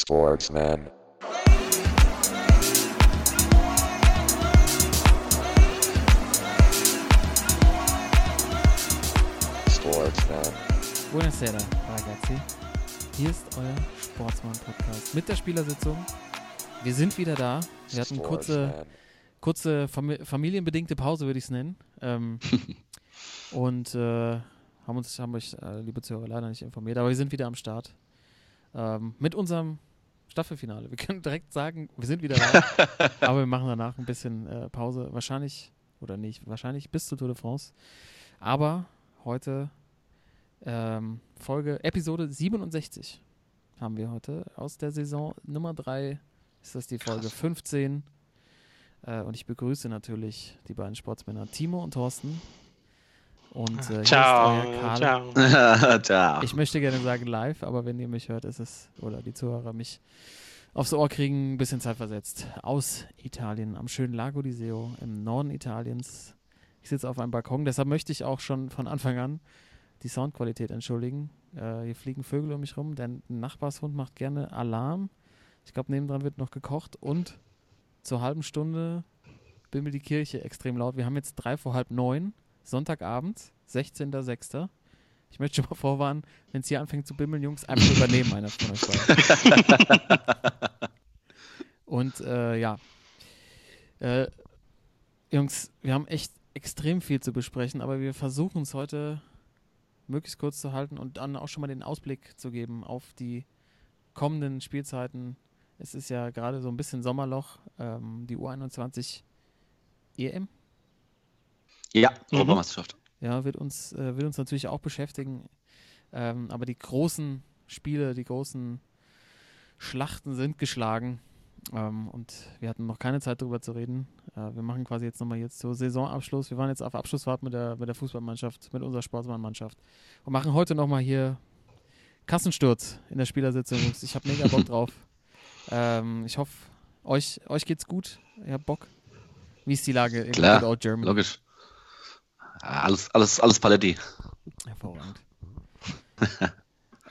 Sportsman. Sportsman. Buonasera, ragazzi. Hier ist euer Sportsmann-Podcast mit der Spielersitzung. Wir sind wieder da. Wir hatten kurze, Sportsman. kurze Fami familienbedingte Pause, würde ich es nennen. Ähm, und äh, haben uns, haben euch, äh, liebe Zuhörer, leider nicht informiert, aber wir sind wieder am Start. Ähm, mit unserem Staffelfinale. Wir können direkt sagen, wir sind wieder da, aber wir machen danach ein bisschen äh, Pause. Wahrscheinlich, oder nicht, wahrscheinlich bis zur Tour de France. Aber heute ähm, Folge, Episode 67 haben wir heute aus der Saison Nummer 3. Ist das die Folge 15? Äh, und ich begrüße natürlich die beiden Sportsmänner Timo und Thorsten. Und äh, hier Ciao, ist euer Karl. ciao. Tja. Ich möchte gerne sagen live, aber wenn ihr mich hört, ist es, oder die Zuhörer mich aufs Ohr kriegen, ein bisschen Zeit versetzt. Aus Italien, am schönen Lago di Seo, im Norden Italiens. Ich sitze auf einem Balkon, deshalb möchte ich auch schon von Anfang an die Soundqualität entschuldigen. Äh, hier fliegen Vögel um mich rum, der Nachbarshund macht gerne Alarm. Ich glaube, nebendran wird noch gekocht und zur halben Stunde bimmelt die Kirche extrem laut. Wir haben jetzt drei vor halb neun, Sonntagabend, 16.06. Ich möchte schon mal vorwarnen, wenn es hier anfängt zu bimmeln, Jungs, einfach übernehmen einer von euch beiden. Und äh, ja, äh, Jungs, wir haben echt extrem viel zu besprechen, aber wir versuchen es heute möglichst kurz zu halten und dann auch schon mal den Ausblick zu geben auf die kommenden Spielzeiten. Es ist ja gerade so ein bisschen Sommerloch, ähm, die U21 EM Ja, Mhm. Europameisterschaft. ja, wird uns, äh, wird uns natürlich auch beschäftigen. Ähm, aber die großen Spiele, die großen Schlachten sind geschlagen. Ähm, und wir hatten noch keine Zeit darüber zu reden. Äh, wir machen quasi jetzt nochmal jetzt so Saisonabschluss. Wir waren jetzt auf Abschlussfahrt mit der, mit der Fußballmannschaft, mit unserer Sportsmannmannschaft. Und machen heute nochmal hier Kassensturz in der Spielersitzung. Ich habe mega Bock drauf. Ähm, ich hoffe, euch, euch geht's gut. Ihr habt Bock. Wie ist die Lage in Klar, Good Old Germany? Logisch. Alles, alles, alles Paletti. Hervorragend.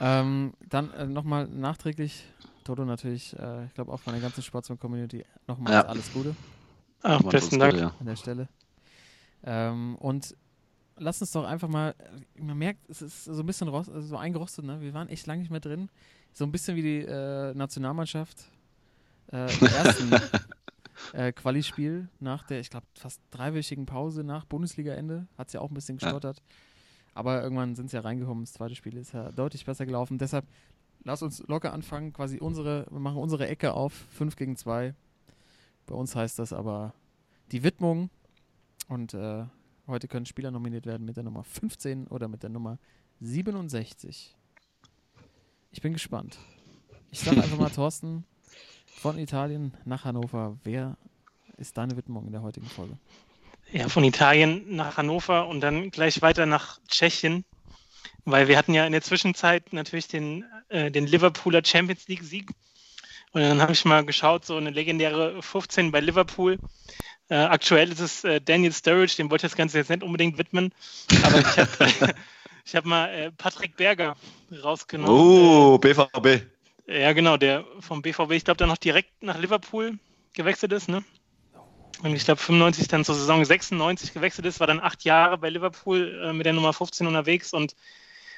ähm, dann äh, nochmal nachträglich, Toto natürlich, äh, ich glaube auch von der ganzen Sportsman-Community, nochmals Ja. alles Gute wir besten Dank. ja. an der Stelle. Ähm, und lass uns doch einfach mal, man merkt, es ist so ein bisschen rost, also so eingerostet, ne? wir waren echt lange nicht mehr drin. So ein bisschen wie die äh, Nationalmannschaft äh, im ersten äh, Quali-Spiel nach der, ich glaube, fast dreiwöchigen Pause nach Bundesliga-Ende. Hat es ja auch ein bisschen Ja. gestottert. Aber irgendwann sind sie ja reingekommen. Das zweite Spiel ist ja deutlich besser gelaufen. Deshalb lass uns locker anfangen. Quasi unsere, wir machen unsere Ecke auf. 5 gegen 2. Bei uns heißt das aber die Widmung. Und äh, heute können Spieler nominiert werden mit der Nummer 15 oder mit der Nummer 67. Ich bin gespannt. Ich sage einfach mal, Thorsten, von Italien nach Hannover. Wer ist deine Widmung in der heutigen Folge? Ja, von Italien nach Hannover und dann gleich weiter nach Tschechien, weil wir hatten ja in der Zwischenzeit natürlich den, äh, den Liverpooler Champions League Sieg. Und dann habe ich mal geschaut, so eine legendäre 15 bei Liverpool. Äh, aktuell ist es äh, Daniel Sturridge, dem wollte ich das Ganze jetzt nicht unbedingt widmen, aber ich habe hab mal äh, Patrick Berger rausgenommen. Oh, BVB. Ja, genau, der vom BVB, ich glaube, der noch direkt nach Liverpool gewechselt ist, ne? Und ich glaube, 95 dann zur Saison 96 gewechselt ist, war dann acht Jahre bei Liverpool äh, mit der Nummer 15 unterwegs und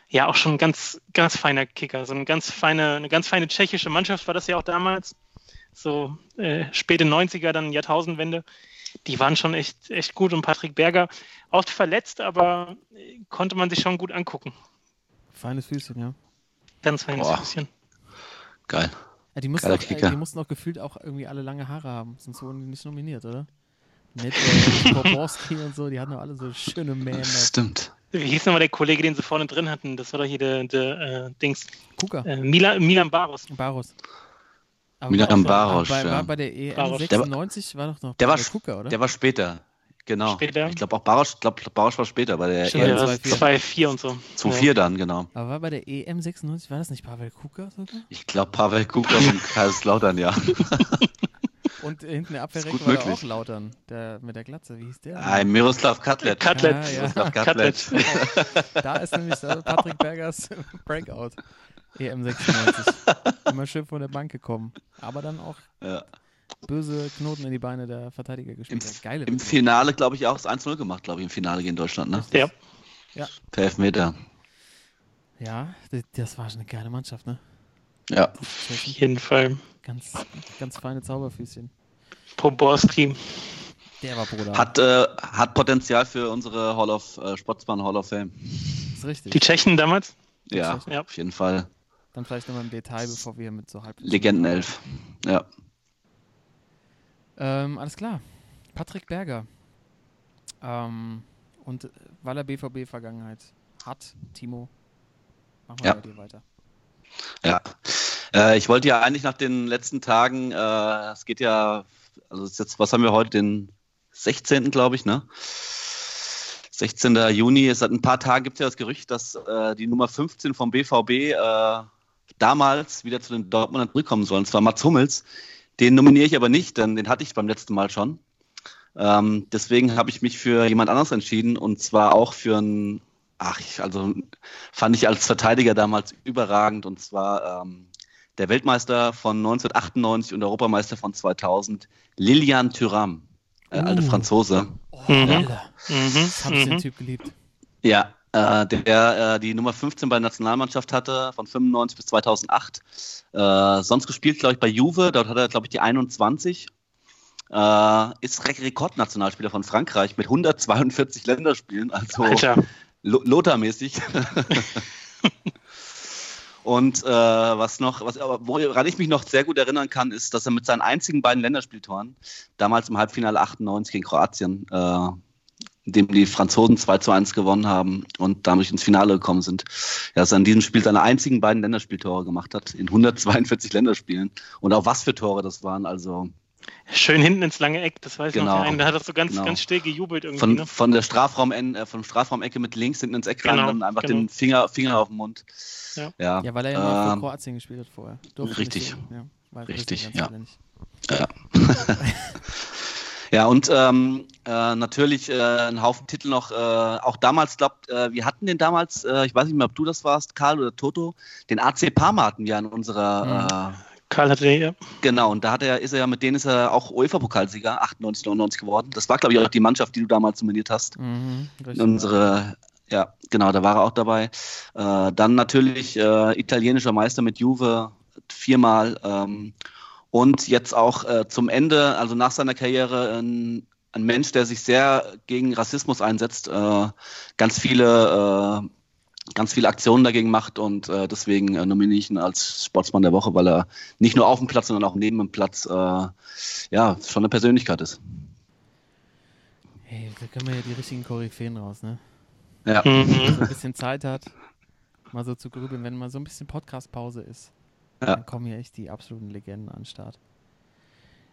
ja, auch schon ein ganz, ganz feiner Kicker. So eine ganz feine, eine ganz feine tschechische Mannschaft war das ja auch damals. So äh, späte 90er, dann Jahrtausendwende. Die waren schon echt, echt gut und Patrick Berger oft verletzt, aber äh, konnte man sich schon gut angucken. Feines Füßchen, ja. Ganz feines Boah. bisschen. Geil. ja die, mussten auch, äh, die mussten auch gefühlt auch irgendwie alle lange Haare haben, sonst wurden die nicht nominiert, oder? Mit äh, Poborski und so, die hatten doch alle so schöne Mähne. Stimmt. Wie hieß nochmal der Kollege, den sie vorne drin hatten? Das war doch hier der, der äh, Dings. Kuka, Äh, Milan, Milan Baros. Baros. Aber Milan Baros, Bei, ja. war bei der EM Baros. Der war- 96 war doch noch Der war, Kuka, oder? der war später. Genau. Später? Ich glaube auch Barosch, glaub, Barosch war später bei der Stimmt, EM ja, 2-4. 2-4 und so. 2-4 dann, genau. Aber war bei der EM 96, war das nicht Pavel Kuka sogar? Ich glaube Pavel Kuka von Kaiserslautern, ja. Und hinten der Ist Abwehrreck gut war da auch möglich. Lautern, der mit der Glatze, wie hieß der? Ah, Miroslav Katlet. Katlet. Ah, ja. Miroslav Katlet. Katlet. Da ist nämlich Patrick Bergers Breakout. EM96. Immer schön von der Bank gekommen. Aber dann auch Ja. Böse Knoten in die Beine der Verteidiger Im, gespielt. hat. Geile Im. Finale, glaube ich, auch das 1-0 gemacht, glaube ich, im Finale gegen Deutschland, ne? Ja. Per Elfmeter. Ja, das, das war schon eine geile Mannschaft, ne? Ja. Auf jeden Fall. ganz, ganz feine Zauberfüßchen. Poborski. Der war Bruder. Hat, äh, hat Potenzial für unsere Hall of äh, Sportsmann Hall of Fame. ist richtig. Die Tschechen damals? Ja, Tschechen. Ja. auf jeden Fall. Dann vielleicht nochmal im Detail, bevor wir mit so halb. Legendenelf. Ja. Ähm, alles klar. Patrick Berger. Ähm, und weil er BVB-Vergangenheit hat, Timo, machen wir Ja. bei dir weiter. Ja. Äh, ich wollte ja eigentlich nach den letzten Tagen, äh, es geht ja, also jetzt, was haben wir heute, den 16. glaube ich, ne? 16. Juni, es seit ein paar Tagen gibt es ja das Gerücht, dass äh, die Nummer 15 vom BVB äh, damals wieder zu den Dortmundern zurückkommen soll, und zwar Mats Hummels. Den nominiere ich aber nicht, denn den hatte ich beim letzten Mal schon. Ähm, deswegen habe ich mich für jemand anderes entschieden und zwar auch für einen, ach, ich, also fand ich als Verteidiger damals überragend und zwar ähm, der Weltmeister von 1998 und Europameister von 2000, Lilian Thuram, äh, alte Uh. Franzose. Oh. Alter. Mhm. Das habe ich den Mhm. Typ geliebt. Ja, äh, der äh, die Nummer 15 bei der Nationalmannschaft hatte, von 95 bis 2008. Äh, sonst gespielt, glaube ich, bei Juve, dort hat er, glaube ich, die 21. Äh, ist Re Rekordnationalspieler von Frankreich mit 142 Länderspielen, also Lothar-mäßig. Und äh, was noch, was, woran ich mich noch sehr gut erinnern kann, ist, dass er mit seinen einzigen beiden Länderspieltoren, damals im Halbfinale 98 gegen Kroatien, äh, dem die Franzosen 2 zu 1 gewonnen haben und damit ins Finale gekommen sind, ja, dass er in diesem Spiel seine einzigen beiden Länderspieltore gemacht hat, in 142 Länderspielen. Und auch was für Tore das waren, also Schön hinten ins lange Eck, das weiß ich Genau. noch. Der eine, Da hat er so ganz, Genau. ganz still gejubelt irgendwie. von, ne? von der Strafraum, äh, vom Strafraumecke mit links hinten ins Eck rein, Genau, dann einfach genau. den Finger, Finger auf den Mund. Ja. ja. Ja, weil er ja noch für Ähm, Kroatien gespielt hat vorher. Durfte richtig. Ja, weil Richtig, ganz ja. Ja, und ähm, äh, natürlich äh, ein Haufen Titel noch. Äh, auch damals, glaubt, äh, wir hatten den damals, äh, ich weiß nicht mehr, ob du das warst, Karl oder Toto, den AC Parma hatten wir in unserer, äh, Karl hatte den, ja. genau, und da hat er, ist er ja, mit denen ist er auch UEFA-Pokalsieger 98, 99 geworden. Das war, glaube ich, auch die Mannschaft, die du damals nominiert hast. Mhm. Unsere, ja, genau, da war er auch dabei. Äh, dann natürlich äh, italienischer Meister mit Juve viermal. Ähm, und jetzt auch äh, zum Ende, also nach seiner Karriere, ein, ein Mensch, der sich sehr gegen Rassismus einsetzt, äh, ganz viele, äh, ganz viele Aktionen dagegen macht und äh, deswegen äh, nominiere ich ihn als Sportsmann der Woche, weil er nicht nur auf dem Platz, sondern auch neben dem Platz, äh, ja, schon eine Persönlichkeit ist. Hey, da können wir ja die richtigen Koryphäen raus, ne? Ja. Wenn man so Mhm. ein bisschen Zeit hat, mal so zu grübeln, wenn mal so ein bisschen Podcast-Pause ist, Ja. dann kommen hier echt die absoluten Legenden an den Start.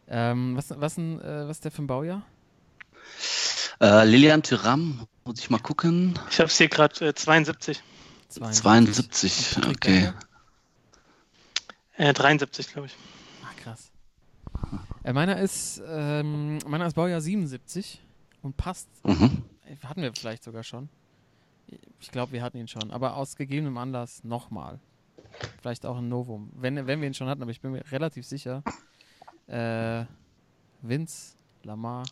Ähm, was, was, ein, äh, was ist der für ein Baujahr? Äh, Lilian Thuram, muss ich mal gucken. Ich habe es hier gerade äh, 72. 72, Und Patrick okay. Berger? Äh, 73, glaube ich. Ah, krass. Äh, meiner ist, ähm, meiner ist Baujahr 77 und passt. Mhm. Hatten wir vielleicht sogar schon. Ich glaube, wir hatten ihn schon. Aber aus gegebenem Anlass nochmal. Vielleicht auch ein Novum. Wenn, wenn wir ihn schon hatten, aber ich bin mir relativ sicher. Äh, Vince, Lamar.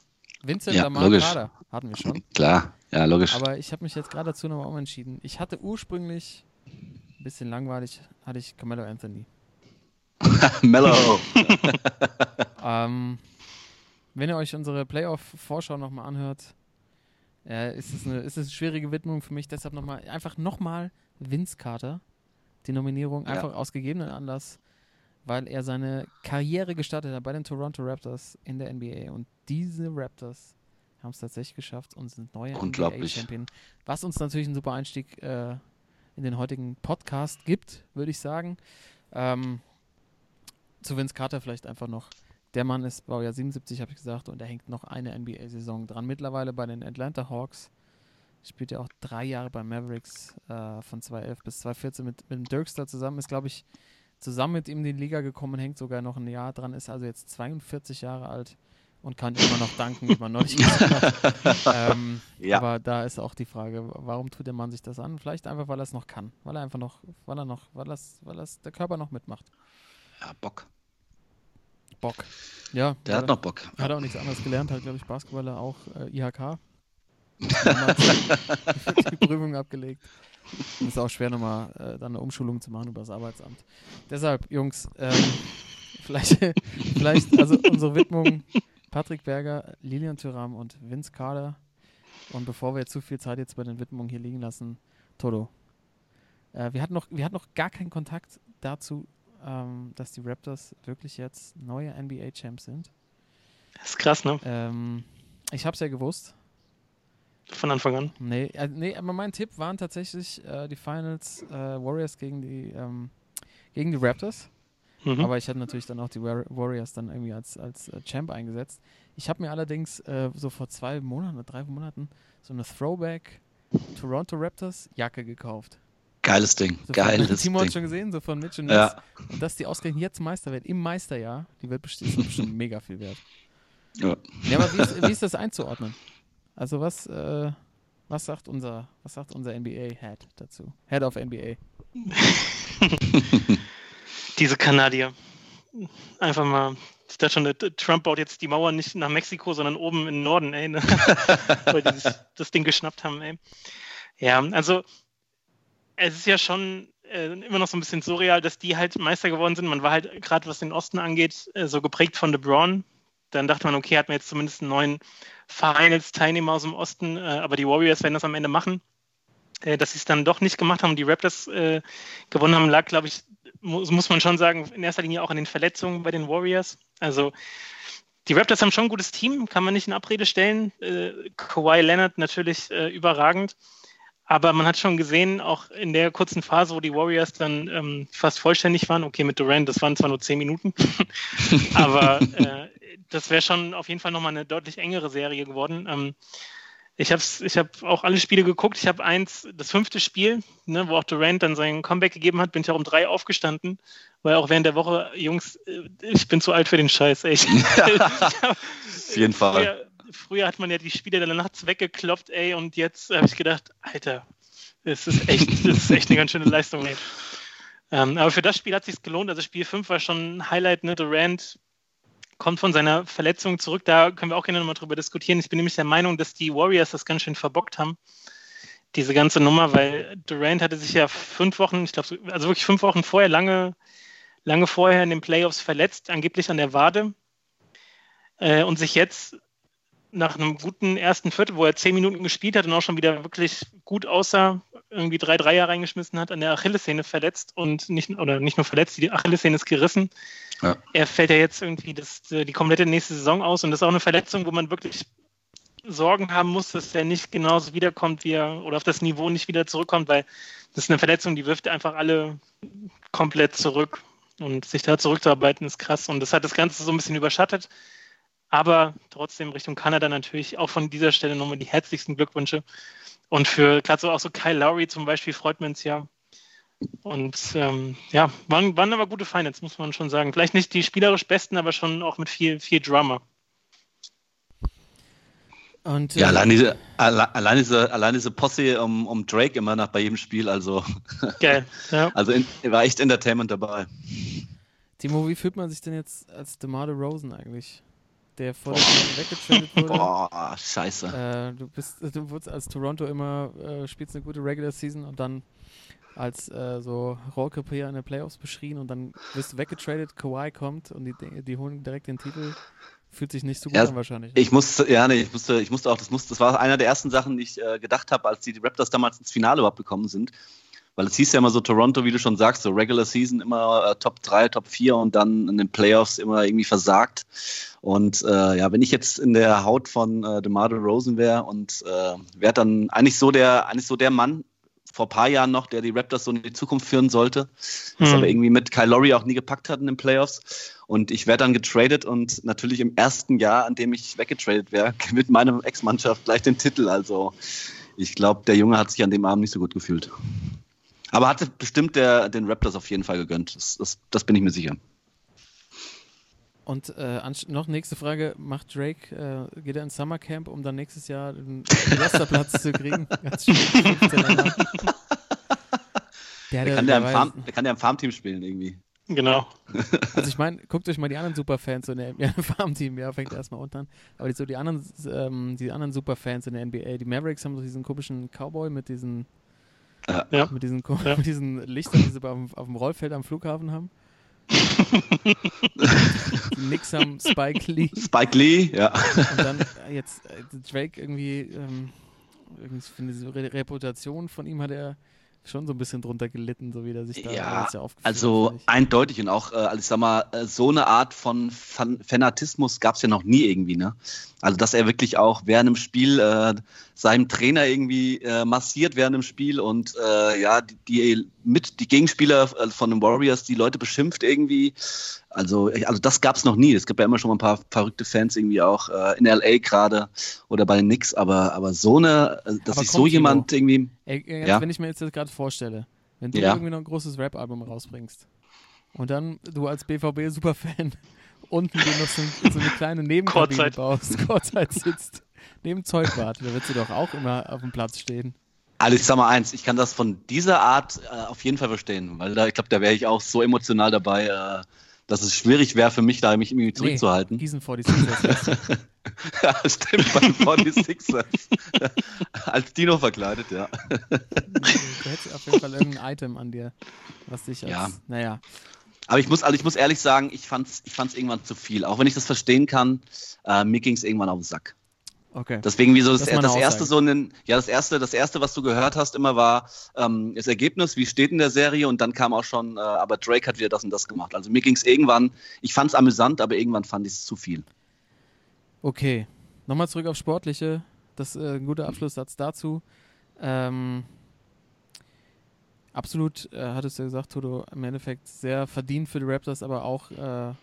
Vincent Ja, Lamar logisch. Kader hatten wir schon. Klar, ja, logisch. Aber ich habe mich jetzt gerade dazu nochmal umentschieden. Ich hatte ursprünglich, ein bisschen langweilig, hatte ich Carmelo Anthony. Mellow. Ähm, wenn ihr euch unsere Playoff-Vorschau nochmal anhört, äh, ist, es eine, ist es eine schwierige Widmung für mich. Deshalb nochmal, einfach nochmal Vince Carter. Die Nominierung Ja. einfach aus gegebenen Anlass, weil er seine Karriere gestartet hat bei den Toronto Raptors in der NBA. Und diese Raptors haben es tatsächlich geschafft und sind neue. NBA-Champion. Was uns natürlich einen super Einstieg äh, in den heutigen Podcast gibt, würde ich sagen. Ähm, zu Vince Carter vielleicht einfach noch. Der Mann ist Baujahr 77, habe ich gesagt, und er hängt noch eine NBA-Saison dran. Mittlerweile bei den Atlanta Hawks. Spielt ja auch drei Jahre bei Mavericks äh, von 2011 bis 2014 mit, mit dem Dirkster zusammen. Ist, glaube ich, zusammen mit ihm in die Liga gekommen, hängt sogar noch ein Jahr dran, ist also jetzt 42 Jahre alt und kann immer noch danken, wie man neulich gesagt hat. Ähm, Ja. Aber da ist auch die Frage, warum tut der Mann sich das an? Vielleicht einfach, weil er es noch kann. Weil er einfach noch, weil er noch, weil das, weil das der Körper noch mitmacht. Ja, Bock. Bock. Ja, Der hat noch Bock. er- hat auch nichts anderes gelernt, hat, glaube ich, Basketballer auch äh, IHK. die Prüfung abgelegt. Und ist auch schwer, nochmal äh, dann eine Umschulung zu machen über das Arbeitsamt. Deshalb, Jungs, ähm, vielleicht, vielleicht, also unsere Widmung Patrick Berger, Lilian Thuram und Vince Carter. Und bevor wir jetzt zu viel Zeit jetzt bei den Widmungen hier liegen lassen, Toto. Äh, wir, hatten noch, wir hatten noch gar keinen Kontakt dazu, ähm, dass die Raptors wirklich jetzt neue NBA-Champs sind. Das ist krass, ne? Ähm, ich habe es ja gewusst. Von Anfang an. Nee, äh, nee aber mein Tipp waren tatsächlich äh, die Finals äh, Warriors gegen die, ähm, gegen die Raptors. Mhm. Aber ich hatte natürlich dann auch die War Warriors dann irgendwie als, als äh, Champ eingesetzt. Ich habe mir allerdings äh, so vor zwei Monaten oder drei Monaten so eine Throwback Toronto Raptors Jacke gekauft. Geiles Ding. So Geiles von Timon Ding. schon gesehen, so von Mitch und Ja. Ness. Und dass die ausgerechnet jetzt Meister wird, im Meisterjahr, die wird bestimmt, ist bestimmt mega viel wert. Ja. Ja, aber wie ist, wie ist das einzuordnen? Also was, äh, was sagt unser, was sagt unser NBA-Head dazu? Head of NBA. Diese Kanadier. Einfach mal. Ich dachte schon, Trump baut jetzt die Mauer nicht nach Mexiko, sondern oben im Norden, ey. Ne? Weil die sich das Ding geschnappt haben, ey. Ja, also es ist ja schon äh, immer noch so ein bisschen surreal, dass die halt Meister geworden sind. Man war halt gerade, was den Osten angeht, äh, so geprägt von LeBron. Dann dachte man, okay, hat man jetzt zumindest einen neuen Finals-Teilnehmer aus dem Osten, äh, aber die Warriors werden das am Ende machen. Äh, dass sie es dann doch nicht gemacht haben und die Raptors äh, gewonnen haben, lag, glaube ich, muss, muss man schon sagen, in erster Linie auch an den Verletzungen bei den Warriors. Also die Raptors haben schon ein gutes Team, kann man nicht in Abrede stellen. Äh, Kawhi Leonard natürlich äh, überragend. Aber man hat schon gesehen, auch in der kurzen Phase, wo die Warriors dann ähm, fast vollständig waren, okay, mit Durant, das waren zwar nur zehn Minuten, aber äh, das wäre schon auf jeden Fall nochmal eine deutlich engere Serie geworden. Ähm, ich habe ich hab auch alle Spiele geguckt. Ich habe eins, das fünfte Spiel, ne, wo auch Durant dann sein Comeback gegeben hat, bin ich auch um drei aufgestanden, weil auch während der Woche, Jungs, äh, ich bin zu alt für den Scheiß. Ey. Auf jeden Fall. Früher, früher hat man ja die Spiele dann nachts weggekloppt, ey, und jetzt habe ich gedacht, Alter, das ist echt, das ist echt eine ganz schöne Leistung, ey. Ähm, aber für das Spiel hat es sich gelohnt. Also Spiel 5 war schon ein Highlight, ne? Durant kommt von seiner Verletzung zurück. Da können wir auch gerne nochmal drüber diskutieren. Ich bin nämlich der Meinung, dass die Warriors das ganz schön verbockt haben, diese ganze Nummer, weil Durant hatte sich ja fünf Wochen, ich glaube, also wirklich fünf Wochen vorher, lange, lange vorher in den Playoffs verletzt, angeblich an der Wade. Äh, und sich jetzt nach einem guten ersten Viertel, wo er zehn Minuten gespielt hat und auch schon wieder wirklich gut aussah, irgendwie drei Dreier reingeschmissen hat, an der Achillessehne verletzt und nicht, oder nicht nur verletzt, die Achillessehne ist gerissen. Ja. Er fällt ja jetzt irgendwie das, die komplette nächste Saison aus und das ist auch eine Verletzung, wo man wirklich Sorgen haben muss, dass er nicht genauso wiederkommt, wie er oder auf das Niveau nicht wieder zurückkommt, weil das ist eine Verletzung, die wirft einfach alle komplett zurück und sich da zurückzuarbeiten ist krass und das hat das Ganze so ein bisschen überschattet. Aber trotzdem Richtung Kanada natürlich auch von dieser Stelle nochmal die herzlichsten Glückwünsche. Und für gerade so auch so Kyle Lowry zum Beispiel freut man es ja. Und ähm, ja, waren, waren aber gute Finals, muss man schon sagen. Vielleicht nicht die spielerisch besten, aber schon auch mit viel, viel Drama. Und, Ja, äh, allein diese, alle, allein diese, allein diese Posse um, um Drake immer nach bei jedem Spiel, also, Geil. Ja. also in, war echt Entertainment dabei. Timo, wie fühlt man sich denn jetzt als DeMar Rosen eigentlich? Der vor der Saison weggetradet wurde. Boah, scheiße. Äh, du bist, du wurdest als Toronto immer, äh, spielst eine gute Regular Season und dann als äh, so Rohrkrepierer in den Playoffs beschrien und dann wirst du weggetradet, Kawhi kommt und die, die holen direkt den Titel. Fühlt sich nicht so gut Ja, an wahrscheinlich. ne? Ich musste, ja, nee, ich musste, ich musste auch, das musste, das war einer der ersten Sachen, die ich äh, gedacht habe, als die Raptors damals ins Finale überhaupt gekommen sind. Weil es hieß ja immer so, Toronto, wie du schon sagst, so Regular Season immer äh, Top 3, Top 4 und dann in den Playoffs immer irgendwie versagt. Und äh, ja, wenn ich jetzt in der Haut von äh, DeMar Rosen wäre und äh, wäre dann eigentlich so der, eigentlich so der Mann vor ein paar Jahren noch, der die Raptors so in die Zukunft führen sollte, das Hm. aber irgendwie mit Kyle Lowry auch nie gepackt hat in den Playoffs. Und ich wäre dann getradet und natürlich im ersten Jahr, an dem ich weggetradet wäre, mit meiner Ex-Mannschaft gleich den Titel. Also ich glaube, der Junge hat sich an dem Abend nicht so gut gefühlt. Aber hatte bestimmt der, den Raptors auf jeden Fall gegönnt. Das, das, das bin ich mir sicher. Und äh, noch nächste Frage: Macht Drake, äh, geht er ins Summercamp, um dann nächstes Jahr den Rosterplatz zu kriegen? Ganz schön. Der, der, kann der, im Farm, der kann ja im Farmteam spielen irgendwie. Genau. Also ich meine, guckt euch mal die anderen Superfans in der ja, Farmteam, ja, fängt erstmal unten an. Aber die, so die anderen, ähm, die anderen Superfans in der NBA, die Mavericks haben so diesen komischen Cowboy mit diesen, ja. mit diesen, ja. mit diesen Lichtern, die sie auf, auf dem Rollfeld am Flughafen haben. Knicks haben Spike Lee. Spike Lee, ja. Und dann äh, jetzt äh, Drake irgendwie, ähm, irgendwie finde diese Re Reputation von ihm hat er schon so ein bisschen drunter gelitten, so wie der sich da ja, ja also hat, eindeutig und auch, äh, also ich sag mal, äh, so eine Art von Fan Fanatismus gab es ja noch nie irgendwie, ne? Also dass er wirklich auch während dem Spiel äh, seinem Trainer irgendwie äh, massiert während dem Spiel und äh, ja, die, die, mit die Gegenspieler äh, von den Warriors, die Leute beschimpft irgendwie. Also, also das gab es noch nie. Es gibt ja immer schon mal ein paar verrückte Fans irgendwie auch äh, in LA gerade oder bei den Knicks, aber, aber so eine, äh, dass sich so jemand irgendwie. Ey, ja? Wenn ich mir jetzt das gerade vorstelle, wenn du ja. irgendwie noch ein großes Rap-Album rausbringst und dann du als BVB-Superfan unten dir noch so, so eine kleine Nebenkabine baust, Kurzzeit sitzt, neben Zeugwart, da wird sie doch auch immer auf dem Platz stehen. Also ich sag mal eins, ich kann das von dieser Art äh, auf jeden Fall verstehen, weil da, ich glaube, da wäre ich auch so emotional dabei, äh, dass es schwierig wäre für mich, da mich irgendwie zurückzuhalten. Nee, Gießen 46ers. ja, stimmt, bei den 46ers. als Dino verkleidet, ja. Du hättest auf jeden Fall irgendein Item an dir, was dich als, ja. naja. Aber ich muss, also ich muss ehrlich sagen, ich fand's, ich fand's irgendwann zu viel. Auch wenn ich das verstehen kann, äh, mir ging es irgendwann auf den Sack. Okay. Deswegen, wie so das, das, das erste so ein, ja, das erste, das erste, was du gehört hast, immer war ähm, das Ergebnis, wie steht in der Serie und dann kam auch schon, äh, aber Drake hat wieder das und das gemacht. Also mir ging es irgendwann, ich fand es amüsant, aber irgendwann fand ich es zu viel. Okay. Nochmal zurück auf Sportliche. Das ist äh, ein guter Abschlusssatz dazu. Ähm, absolut, äh, hattest du ja gesagt, Toto, im Endeffekt sehr verdient für die Raptors, aber auch äh,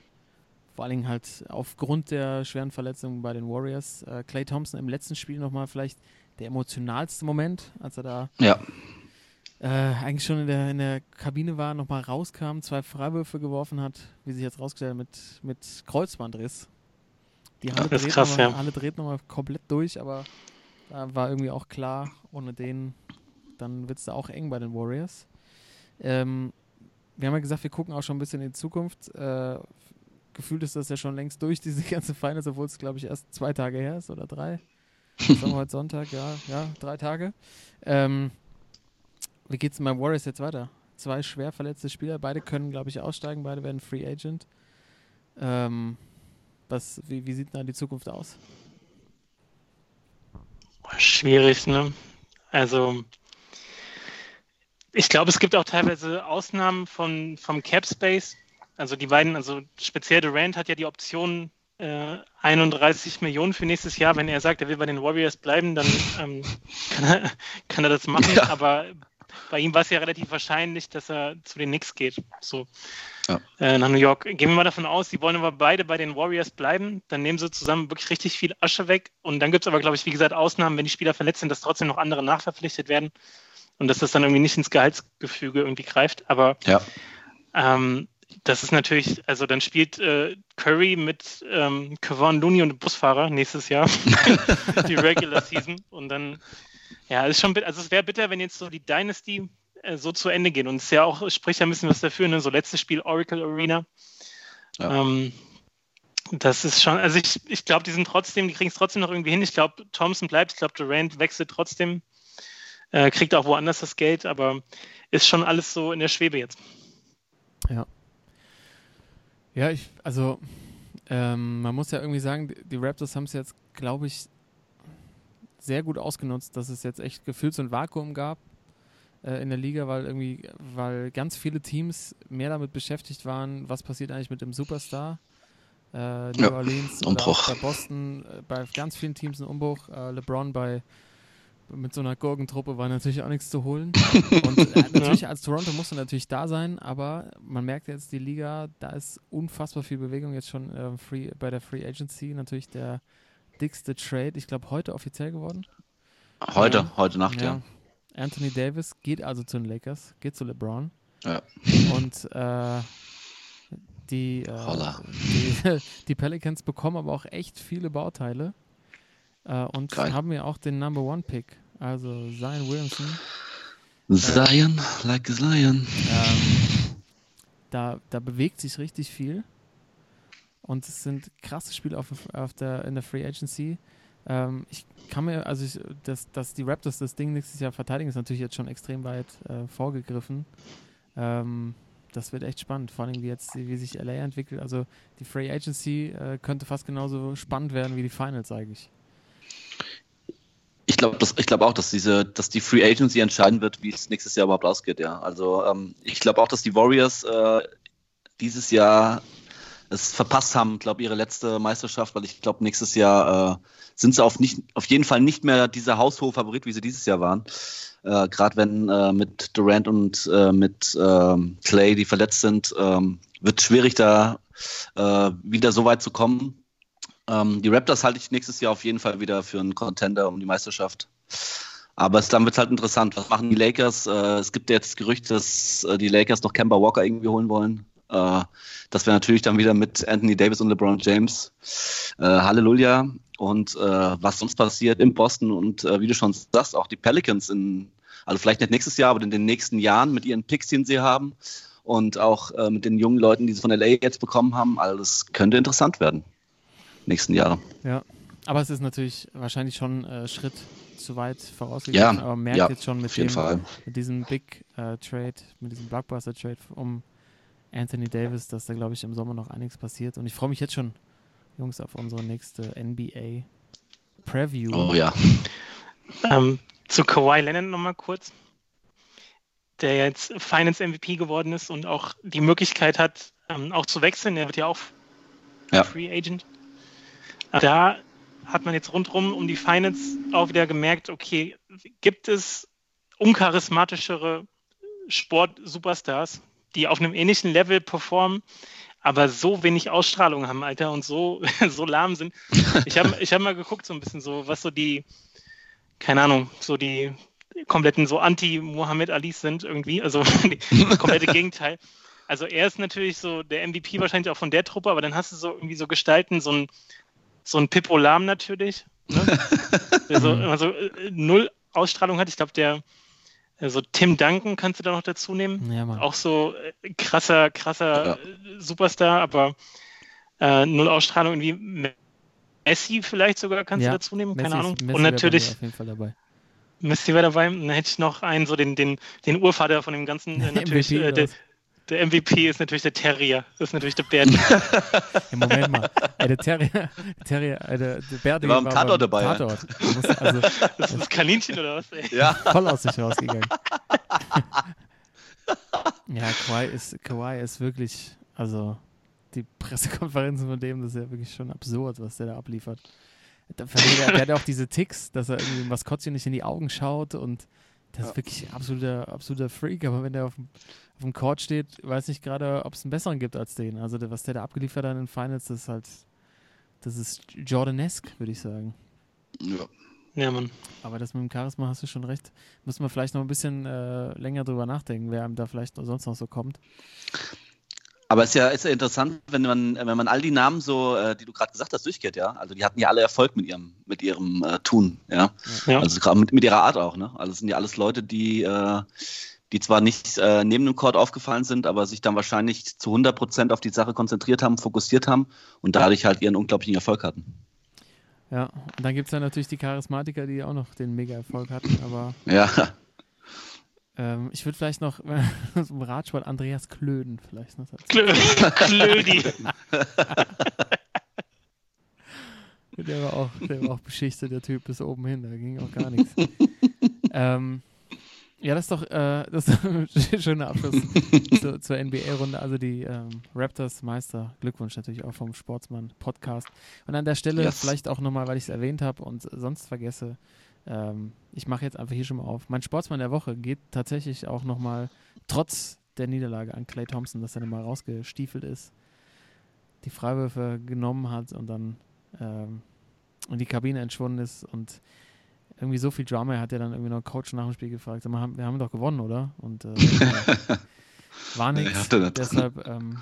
vor allen Dingen halt aufgrund der schweren Verletzungen bei den Warriors. Äh, Clay Thompson im letzten Spiel nochmal vielleicht der emotionalste Moment, als er da ja. äh, eigentlich schon in der, in der Kabine war, nochmal rauskam, zwei Freiwürfe geworfen hat, wie sich jetzt rausgestellt hat, mit, mit Kreuzbandriss. Die Halle, dreht, krass, nochmal, ja. Halle dreht nochmal komplett durch, aber da war irgendwie auch klar, ohne den, dann wird es da auch eng bei den Warriors. Ähm, wir haben ja gesagt, wir gucken auch schon ein bisschen in die Zukunft. Äh, gefühlt ist das ja schon längst durch, diese ganze Finals, obwohl es, glaube ich, erst zwei Tage her ist oder drei. Sagen wir heute Sonntag, ja, ja, drei Tage. Ähm, wie geht es beim Warriors jetzt weiter? Zwei schwer verletzte Spieler, beide können, glaube ich, aussteigen, beide werden Free Agent. Ähm, was, wie, wie sieht da die Zukunft aus? Schwierig, ne? Also, ich glaube, es gibt auch teilweise Ausnahmen von, vom Cap Space, also die beiden, also speziell Durant hat ja die Option äh, 31 Millionen für nächstes Jahr. Wenn er sagt, er will bei den Warriors bleiben, dann ähm, kann, er, kann er das machen. Ja. Aber bei ihm war es ja relativ wahrscheinlich, dass er zu den Knicks geht. So ja. äh, nach New York. Gehen wir mal davon aus, sie wollen aber beide bei den Warriors bleiben. Dann nehmen sie zusammen wirklich richtig viel Asche weg. Und dann gibt es aber, glaube ich, wie gesagt, Ausnahmen, wenn die Spieler verletzt sind, dass trotzdem noch andere nachverpflichtet werden und dass das dann irgendwie nicht ins Gehaltsgefüge irgendwie greift. Aber ja. ähm, das ist natürlich, also dann spielt äh, Curry mit ähm, Kevon Looney und Busfahrer nächstes Jahr die Regular Season und dann, ja, ist schon, also es wäre bitter, wenn jetzt so die Dynasty äh, so zu Ende geht und es ja auch, spricht ja ein bisschen was dafür, ne? so letztes Spiel Oracle Arena. Ja. Ähm, das ist schon, also ich, ich glaube, die sind trotzdem, die kriegen es trotzdem noch irgendwie hin. Ich glaube, Thompson bleibt, ich glaube, Durant wechselt trotzdem, äh, kriegt auch woanders das Geld, aber ist schon alles so in der Schwebe jetzt. Ja, ja, ich, also ähm, man muss ja irgendwie sagen, die Raptors haben es jetzt, glaube ich, sehr gut ausgenutzt, dass es jetzt echt gefühlt so ein Vakuum gab äh, in der Liga, weil irgendwie, weil ganz viele Teams mehr damit beschäftigt waren, was passiert eigentlich mit dem Superstar. Äh, New ja, Orleans Umbruch. bei Boston, äh, bei ganz vielen Teams ein Umbruch. Äh, LeBron bei mit so einer Gurkentruppe war natürlich auch nichts zu holen. Und äh, natürlich als Toronto musst du natürlich da sein, aber man merkt jetzt die Liga, da ist unfassbar viel Bewegung jetzt schon äh, free, bei der Free Agency. Natürlich der dickste Trade, ich glaube heute offiziell geworden. Heute, ähm, heute Nacht, ja. ja. Anthony Davis geht also zu den Lakers, geht zu LeBron. Ja. Und äh, die, äh, die die Pelicans bekommen aber auch echt viele Bauteile äh, und Geil. haben ja auch den Number One Pick, also Zion Williamson. Zion, like a lion. Ähm, da, da bewegt sich richtig viel. Und es sind krasse Spiele auf, auf der, in der Free Agency. Ähm, ich kann mir, also ich, dass, dass die Raptors das Ding nächstes Jahr verteidigen, ist natürlich jetzt schon extrem weit äh, vorgegriffen. Ähm, das wird echt spannend, vor allem wie jetzt, wie sich LA entwickelt. Also die Free Agency äh, könnte fast genauso spannend werden wie die Finals eigentlich. Ich glaube glaub auch, dass diese, dass die Free Agency entscheiden wird, wie es nächstes Jahr überhaupt ausgeht, ja. Also ähm, ich glaube auch, dass die Warriors äh, dieses Jahr es verpasst haben, glaube ihre letzte Meisterschaft, weil ich glaube, nächstes Jahr äh, sind sie auf, nicht, auf jeden Fall nicht mehr dieser haushohe Favorit, wie sie dieses Jahr waren. Äh, Gerade wenn äh, mit Durant und äh, mit ähm, Clay, die verletzt sind, ähm, wird schwierig, da äh, wieder so weit zu kommen. Ähm, die Raptors halte ich nächstes Jahr auf jeden Fall wieder für einen Contender um die Meisterschaft. Aber es, dann wird es halt interessant. Was machen die Lakers? Äh, es gibt jetzt das Gerücht, dass äh, die Lakers noch Kemba Walker irgendwie holen wollen. Äh, das wäre natürlich dann wieder mit Anthony Davis und LeBron James. Äh, Halleluja. Und äh, was sonst passiert in Boston und äh, wie du schon sagst, auch die Pelicans in, also vielleicht nicht nächstes Jahr, aber in den nächsten Jahren mit ihren Picks, die sie haben und auch mit den jungen Leuten, die sie von LA jetzt bekommen haben, alles könnte interessant werden. Nächsten Jahre. Ja, aber es ist natürlich wahrscheinlich schon äh, Schritt zu weit vorausgegangen, Ja, aber man merkt ja, jetzt schon mit Auf jeden dem, Fall. mit diesem Big äh, Trade, mit diesem Blockbuster Trade um Anthony Davis, dass da glaube ich im Sommer noch einiges passiert und ich freue mich jetzt schon, Jungs, auf unsere nächste NBA Preview. Oh ja. Ähm, zu Kawhi Leonard nochmal kurz, der jetzt Finance MVP geworden ist und auch die Möglichkeit hat, ähm, auch zu wechseln. Er wird ja auch Ja. Free Agent. Da hat man jetzt rundherum um die Finance auch wieder gemerkt, okay, gibt es uncharismatischere Sport-Superstars, die auf einem ähnlichen Level performen, aber so wenig Ausstrahlung haben, Alter, und so, so lahm sind. Ich habe ich hab mal geguckt, so ein bisschen so, was so die, keine Ahnung, so die kompletten so Anti-Muhammad Alis sind irgendwie, also die komplette Gegenteil. Also er ist natürlich so der MVP wahrscheinlich auch von der Truppe, aber dann hast du so irgendwie so Gestalten, so ein, so ein Pippo Lahm natürlich, ne? der so, immer so äh, null Ausstrahlung hat. Ich glaube, der, also Tim Duncan kannst du da noch dazu nehmen. Ja. Auch so äh, krasser, krasser Ja. äh, Superstar, aber äh, null Ausstrahlung irgendwie. Messi vielleicht sogar kannst Ja, du dazu nehmen, keine Messi Ahnung. Messi Und natürlich auf jeden Fall dabei. Messi wäre dabei. Dann hätte ich noch einen, so den, den, den Urvater von dem ganzen, äh, natürlich, äh, der? Der MVP ist natürlich der Terrier. Das ist natürlich der Bär. Ja, Moment mal. Ey, der Terrier, der Terrier, äh, der, der Bär, Der war im Tatort dabei, ja. Tatort. Also Das ist das Kaninchen oder was? Ey? Ja. voll aus sich rausgegangen. ja, Kawhi ist, Kawhi ist wirklich, also die Pressekonferenzen von dem, das ist ja wirklich schon absurd, was der da abliefert. Der, der, der hat auch diese Ticks, dass er irgendwie dem Maskottchen nicht in die Augen schaut und das ist wirklich absoluter, absoluter Freak, aber wenn der auf dem, auf dem Court steht, weiß nicht gerade, ob es einen besseren gibt als den. Also der, was der da abgeliefert hat in den Finals, das ist halt, das ist Jordanesque, würde ich sagen. ja. Ja, Mann. Aber das mit dem Charisma hast du schon recht. Müssen wir vielleicht noch ein bisschen äh, länger drüber nachdenken, wer einem da vielleicht sonst noch so kommt. Aber es ist ja, ist ja interessant, wenn man, wenn man all die Namen so, äh, die du gerade gesagt hast, durchgeht, ja. Also die hatten ja alle Erfolg mit ihrem, mit ihrem äh, Tun, ja. Ja. Also gerade mit, mit ihrer Art auch, ne? Also es sind ja alles Leute, die, äh, die zwar nicht äh, neben dem Court aufgefallen sind, aber sich dann wahrscheinlich zu 100 Prozent auf die Sache konzentriert haben, fokussiert haben und dadurch halt ihren unglaublichen Erfolg hatten. Ja, und dann gibt es ja natürlich die Charismatiker, die auch noch den Mega-Erfolg hatten. Aber Ja, ähm, ich würde vielleicht noch zum Radsport Andreas Klöden vielleicht noch dazu. Klö Klödi. Der war auch, der war auch beschichtet, der Typ bis oben hin, da ging auch gar nichts. ähm, ja, das ist doch, äh, das ist ein schöner Abschluss zu, zur NBA-Runde. Also die ähm, Raptors Meister, Glückwunsch natürlich auch vom Sportsmann-Podcast. Und an der Stelle Yes. vielleicht auch nochmal, weil ich es erwähnt habe und sonst vergesse, ähm, ich mache jetzt einfach hier schon mal auf. Mein Sportsmann der Woche geht tatsächlich auch nochmal, trotz der Niederlage an Clay Thompson, dass er nochmal rausgestiefelt ist, die Freiwürfe genommen hat und dann ähm, in die Kabine entschwunden ist und irgendwie so viel Drama, er hat ja dann irgendwie noch einen Coach nach dem Spiel gefragt, mal, haben, wir haben doch gewonnen, oder? Und äh, war nichts. er nicht. Deshalb ähm,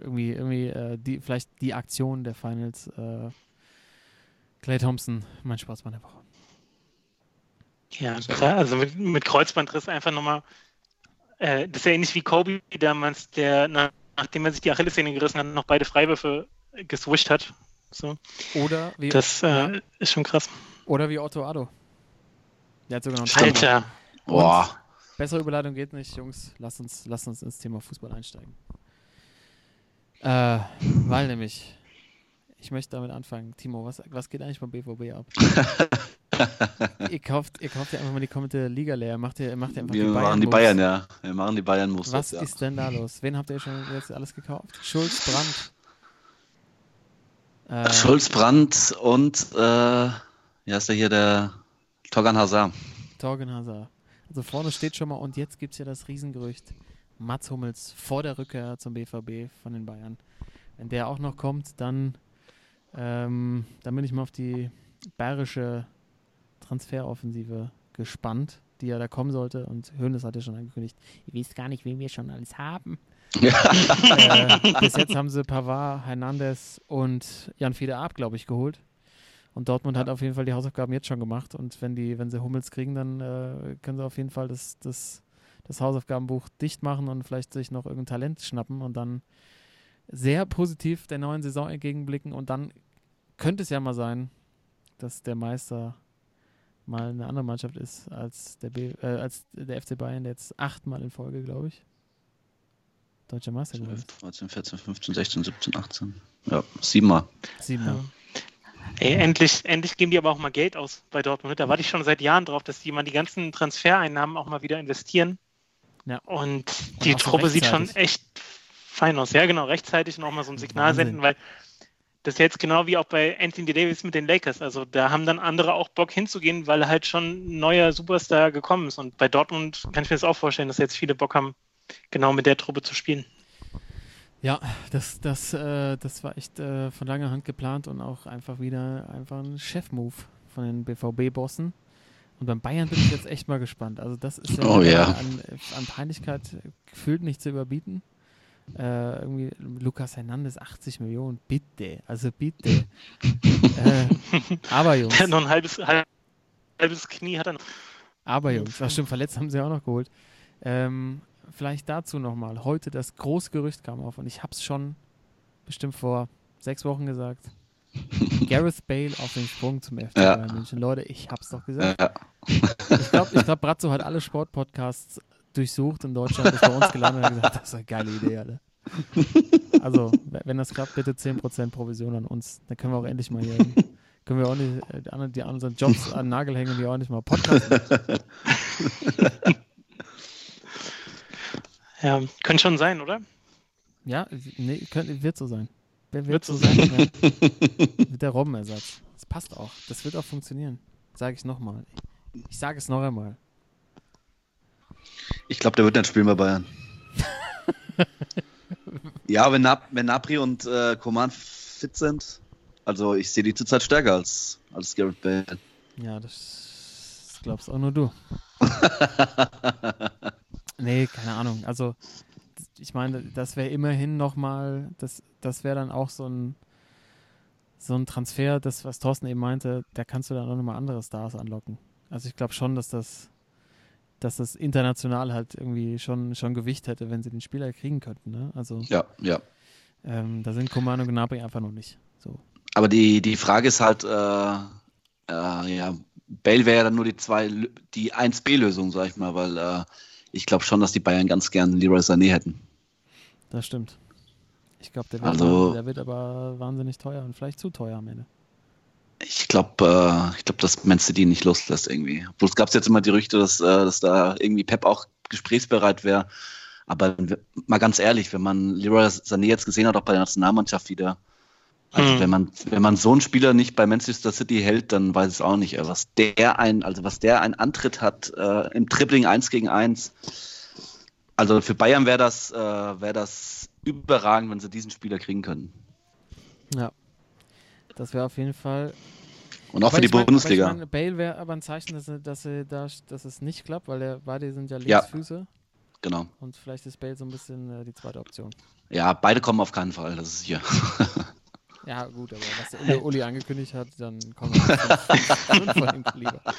irgendwie, irgendwie äh, die, vielleicht die Aktion der Finals. Äh, Clay Thompson, mein Sportsmann der Woche. Ja, klar, also mit, mit Kreuzbandriss einfach nochmal, äh, das ist ja ähnlich wie Kobe damals, der nach, nachdem er sich die Achillessehne gerissen hat, noch beide Freiwürfe geswischt hat. So. Oder wie, Das äh, ist schon krass. oder wie Otto Addo. Der hat sogar noch einen. Alter, Boah. Bessere Überleitung geht nicht, Jungs. Lasst uns, lasst uns ins Thema Fußball einsteigen. Äh, weil nämlich, ich möchte damit anfangen. Timo, was, was geht eigentlich beim BVB ab? ihr, kauft, ihr kauft ja einfach mal die komplette Liga leer. Macht ihr, macht ihr einfach Wir die Bayern machen die. Bayern, ja. Wir machen die Bayern Moves. Was jetzt, ja. ist denn da los? Wen habt ihr schon jetzt alles gekauft? Schulz, Brandt. Äh, Schulz, Brandt und, äh, ja, ist der hier der Togan Hazard. Torgen Hazard. Also vorne steht schon mal, und jetzt gibt es ja das Riesengerücht, Mats Hummels vor der Rückkehr zum BVB von den Bayern. Wenn der auch noch kommt, dann, ähm, dann bin ich mal auf die bayerische Transferoffensive gespannt, die ja da kommen sollte. Und Hönes hat ja schon angekündigt, ihr wisst gar nicht, wen wir schon alles haben. äh, bis jetzt haben sie Pavard, Hernandez und Jan Fiede Ab, glaube ich, geholt. Und Dortmund hat auf jeden Fall die Hausaufgaben jetzt schon gemacht. Und wenn die, wenn sie Hummels kriegen, dann äh, können sie auf jeden Fall das, das, das Hausaufgabenbuch dicht machen und vielleicht sich noch irgendein Talent schnappen und dann sehr positiv der neuen Saison entgegenblicken. Und dann könnte es ja mal sein, dass der Meister mal eine andere Mannschaft ist als der, B, äh, als der FC Bayern, der jetzt achtmal in Folge, glaube ich, deutscher Meister geworden 12, ist. 13, 14, 15, 16, 17, 18. Ja, siebenmal. Siebenmal. Ja. Ey, endlich, endlich geben die aber auch mal Geld aus bei Dortmund. Da warte ich schon seit Jahren drauf, dass die mal die ganzen Transfereinnahmen auch mal wieder investieren. Ja. Und die so Truppe sieht schon echt fein aus. Ja, genau, rechtzeitig noch mal so ein Signal Wahnsinn. senden, weil das ist jetzt genau wie auch bei Anthony Davis mit den Lakers. Also da haben dann andere auch Bock hinzugehen, weil halt schon ein neuer Superstar gekommen ist. Und bei Dortmund kann ich mir das auch vorstellen, dass jetzt viele Bock haben, genau mit der Truppe zu spielen. Ja, das, das, äh, das war echt äh, von langer Hand geplant und auch einfach wieder einfach ein Chef-Move von den BVB-Bossen. Und beim Bayern bin ich jetzt echt mal gespannt. Also das ist ja, Oh ja. An, an Peinlichkeit gefühlt nicht zu überbieten. Äh, irgendwie Lukas Hernandez 80 Millionen, bitte, also bitte. äh, aber Jungs, Der noch ein halbes, halbes Knie hat er noch. aber Jungs, ach stimmt, verletzt haben sie auch noch geholt. Ähm, vielleicht dazu nochmal. Heute das große Gerücht kam auf und ich habe es schon bestimmt vor sechs Wochen gesagt. Gareth Bale auf den Sprung zum FC Ja. Bayern München. Leute, ich hab's doch gesagt. Ja. Ich glaube, ich glaub, Brazzo hat alle Sportpodcasts durchsucht in Deutschland, ist bei uns gelandet und hat gesagt, das ist eine geile Idee, Alter. Also, wenn das klappt, bitte 10% Provision an uns. Dann können wir auch endlich mal hier, können wir auch nicht, äh, die anderen- die an unseren Jobs an den Nagel hängen und die auch nicht mal podcasten. Ja, könnte schon sein, oder? Ja, nee, könnte, wird so sein. Wird Wird so sein? Ja. Mit der Robbenersatz. Das passt auch. Das wird auch funktionieren. Sage ich nochmal. Ich sage es noch einmal. Ich glaube, der wird nicht spielen bei Bayern. ja, wenn, Nap wenn Napri und äh, Coman fit sind, also ich sehe die zurzeit stärker als, als Gareth Bale. Ja, das glaubst auch nur du. Nee, keine Ahnung. Also, ich meine, das wäre immerhin nochmal, das, das wäre dann auch so ein, so ein Transfer, das, was Thorsten eben meinte, da kannst du dann auch nochmal andere Stars anlocken. Also ich glaube schon, dass das, dass das international halt irgendwie schon, schon Gewicht hätte, wenn sie den Spieler kriegen könnten. Ne? Also Ja, ja. ähm, da sind Coman und Gnabry einfach noch nicht. So. Aber die, die Frage ist halt, äh, äh, ja, Bale wäre ja dann nur die zwei, die 1B-Lösung, sag ich mal, weil äh, ich glaube schon, dass die Bayern ganz gern Leroy Sané hätten. Das stimmt. Ich glaube, der, Also- der wird aber wahnsinnig teuer und vielleicht zu teuer am Ende. Ich glaube, äh, ich glaube, dass Man City nicht loslässt irgendwie. Obwohl es gab jetzt immer die Gerüchte, dass, äh, dass da irgendwie Pep auch gesprächsbereit wäre. Aber mal ganz ehrlich, wenn man Leroy Sané jetzt gesehen hat, auch bei der Nationalmannschaft wieder, also Hm. wenn man wenn man so einen Spieler nicht bei Manchester City hält, dann weiß ich es auch nicht. Was der ein, also was der ein Antritt hat äh, im Dribbling 1 gegen 1. Also für Bayern wäre das, äh, wäre das überragend, wenn sie diesen Spieler kriegen können. Ja. Das wäre auf jeden Fall. Und auch Aber für die ich mein- Bundesliga. Ich meine, Bale wäre aber ein Zeichen, dass, dass, er da, dass es nicht klappt, weil er, beide sind ja Ja. Linksfüße. genau. Und vielleicht ist Bale so ein bisschen äh, die zweite Option. Ja, beide kommen auf keinen Fall, das ist hier. Ja, gut, aber was der Uli, angekündigt hat, dann kommen wir von ihm lieber.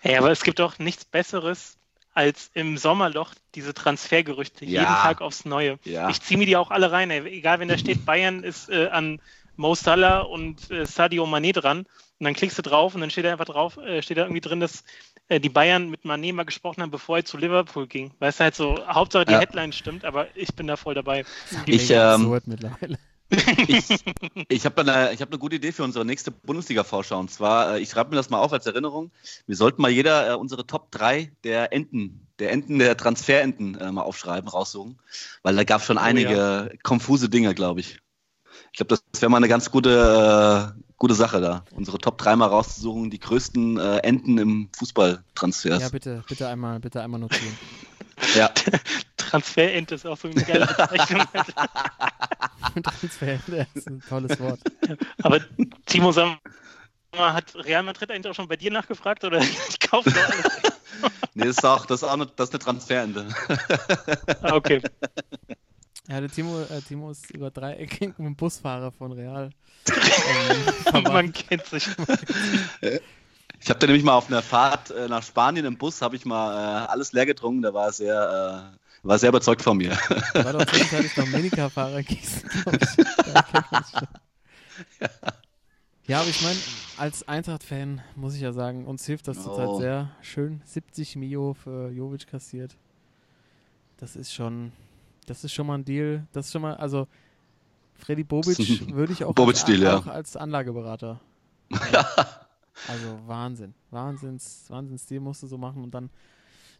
Hey, aber es gibt doch nichts Besseres als im Sommerloch diese Transfergerüchte. Ja. Jeden Tag aufs Neue. Ja. Ich ziehe mir die auch alle rein. Ey. Egal, wenn da steht, Bayern ist äh, an Mo Salah und äh, Sadio Mané dran. Und dann klickst du drauf und dann steht da einfach drauf, äh, steht da irgendwie drin, dass äh, die Bayern mit Mané mal gesprochen haben, bevor er zu Liverpool ging. Weißt du, halt so, Hauptsache die Ja. Headline stimmt, aber ich bin da voll dabei. Ich, ähm, mittlerweile. Ich, ich habe eine, ich hab eine gute Idee für unsere nächste Bundesliga-Vorschau. Und zwar, äh, ich schreibe mir das mal auf als Erinnerung. Wir sollten mal jeder äh, unsere Top 3 der Enten, der Enten, der Transferenten äh, mal aufschreiben, raussuchen. Weil da gab es schon einige konfuse Dinge, glaube ich. Ich glaube, das wäre mal eine ganz gute, äh, gute Sache da. Unsere Top 3 mal rauszusuchen, die größten äh, Enten im Fußballtransfers. Ja, bitte, bitte einmal, bitte einmal notieren. Ja. Transferent ist auch so eine geile Bezeichnung. Transfer, das ist ein tolles Wort. aber Timo, sag mal, hat Real Madrid eigentlich auch schon bei dir nachgefragt oder die kaufen doch alles? Nee, das ist auch, das ist auch eine, das ist eine Transferente. Ah, okay. Ja, der Timo, äh, Timo ist über drei Ecken mit dem Busfahrer von Real. ähm. Man kennt sich. Ich habe da nämlich mal auf einer Fahrt äh, nach Spanien im Bus, habe ich mal äh, alles leer getrunken. Der war sehr, äh, war sehr überzeugt von mir. war doch zwischenzeitlich noch Minika-Fahrer Gießen. Da schon. Ja, aber ich meine, als Eintracht-Fan muss ich ja sagen, uns hilft das zurzeit Oh. sehr schön. 70 Mio für Jovic kassiert. Das ist schon, das ist schon mal ein Deal. Das ist schon mal, also Freddy Bobic würde ich auch, als, Bobic-Deal, ja. auch als Anlageberater. Also Wahnsinn. Wahnsinns, Wahnsinnsdeal musst du so machen und dann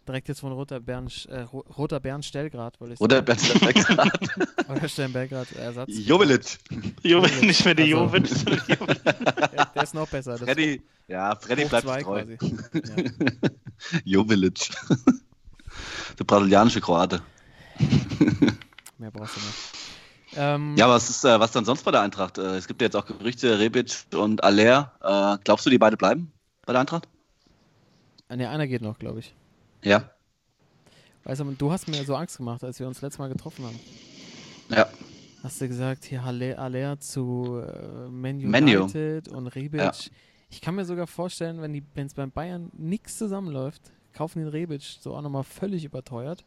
direkt jetzt von Roter Bern, äh, Ro- Roter Bern Stellgrad, wollte ich Oder sagen. Bernd Oder Stern Belgrad Ersatz. Jovelic. Jovic, nicht mehr der Also- Jovic. Der, der ist noch besser. Das Freddy, ja, Freddy bleibt treu. quasi. Ja. Jovelic. Der brasilianische Kroate. Mehr brauchst du nicht. Ähm, Ja, was ist, äh, was dann sonst bei der Eintracht? Äh, es gibt ja jetzt auch Gerüchte, Rebic und Aller. Äh, glaubst du, die beide bleiben bei der Eintracht? Ne, einer geht noch, glaube ich. Ja. Weißt du, du hast mir so Angst gemacht, als wir uns letztes Mal getroffen haben. Ja. Hast du gesagt, hier Halle, Aller zu äh, Man. United und Rebic. Ja. Ich kann mir sogar vorstellen, wenn es beim Bayern nichts zusammenläuft, kaufen den Rebic so auch nochmal völlig überteuert.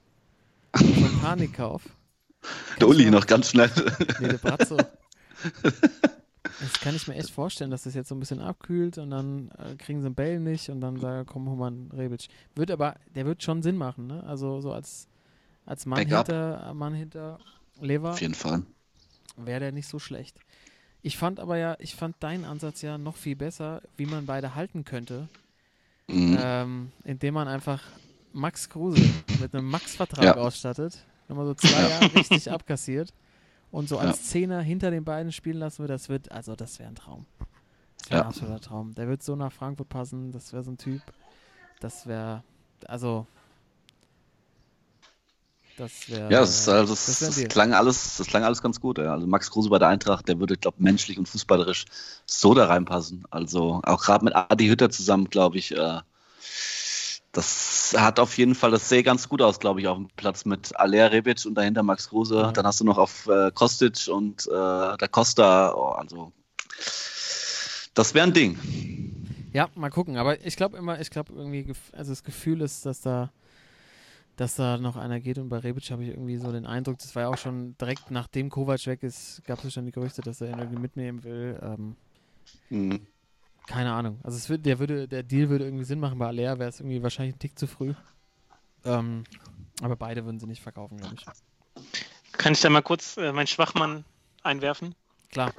Panikkauf. Der Uli noch ganz schnell. Nee, der Bratzo. Das kann ich mir echt vorstellen, dass das jetzt so ein bisschen abkühlt und dann äh, kriegen sie einen Bell nicht und dann sagen, komm, einen Rebic. Wird aber, der wird schon Sinn machen, ne? Also so als, als Mann, Backup. hinter, Mann hinter Lever Auf jeden Fall. wäre der nicht so schlecht. Ich fand aber ja, ich fand deinen Ansatz ja noch viel besser, wie man beide halten könnte, Mhm. ähm, indem man einfach Max Kruse mit einem Max-Vertrag Ja. ausstattet, nochmal so zwei Jahre richtig abkassiert und so als Ja. Zehner hinter den beiden spielen lassen wird, das wird, also das wäre ein Traum. Das wäre Ja. ein absoluter Traum. Der wird so nach Frankfurt passen, das wäre so ein Typ, das wäre, also das wäre Ja, das, ist, also, das, das das, klang alles, das klang alles ganz gut. Ja. Also Max Kruse bei der Eintracht, der würde, glaube menschlich und fußballerisch so da reinpassen. Also auch gerade mit Adi Hütter zusammen, glaube ich, äh, das hat auf jeden Fall, das sähe ganz gut aus, glaube ich, auf dem Platz mit Aller Rebic und dahinter Max Kruse. Ja. Dann hast du noch auf äh, Kostic und äh, da Costa, oh, also das wäre ein Ding. Ja, mal gucken. Aber ich glaube immer, ich glaube irgendwie, also das Gefühl ist, dass da, dass da noch einer geht und bei Rebic habe ich irgendwie so den Eindruck, das war ja auch schon direkt nachdem Kovac weg ist, gab es ja schon die Gerüchte, dass er ihn irgendwie mitnehmen will. Ähm, Mhm. Keine Ahnung. Also es wird, der würde, der Deal würde irgendwie Sinn machen. Bei Alea wäre es irgendwie wahrscheinlich ein Tick zu früh. Ähm, aber beide würden sie nicht verkaufen, glaube ich. Kann ich da mal kurz äh, meinen Schwachmann einwerfen? Klar.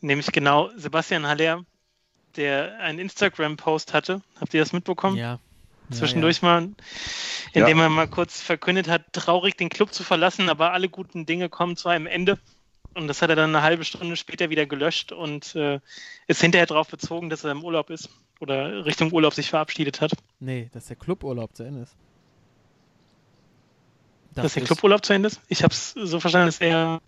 Nämlich genau Sebastian Haller, der einen Instagram-Post hatte. Habt ihr das mitbekommen? Ja. Zwischendurch mal, indem er mal kurz verkündet hat, traurig den Club zu verlassen, aber alle guten Dinge kommen zu einem Ende. Und das hat er dann eine halbe Stunde später wieder gelöscht und äh, ist hinterher darauf bezogen, dass er im Urlaub ist oder Richtung Urlaub sich verabschiedet hat. Nee, dass der Cluburlaub zu Ende ist. dass der ich. Cluburlaub zu Ende ist. Ich habe es so verstanden, dass er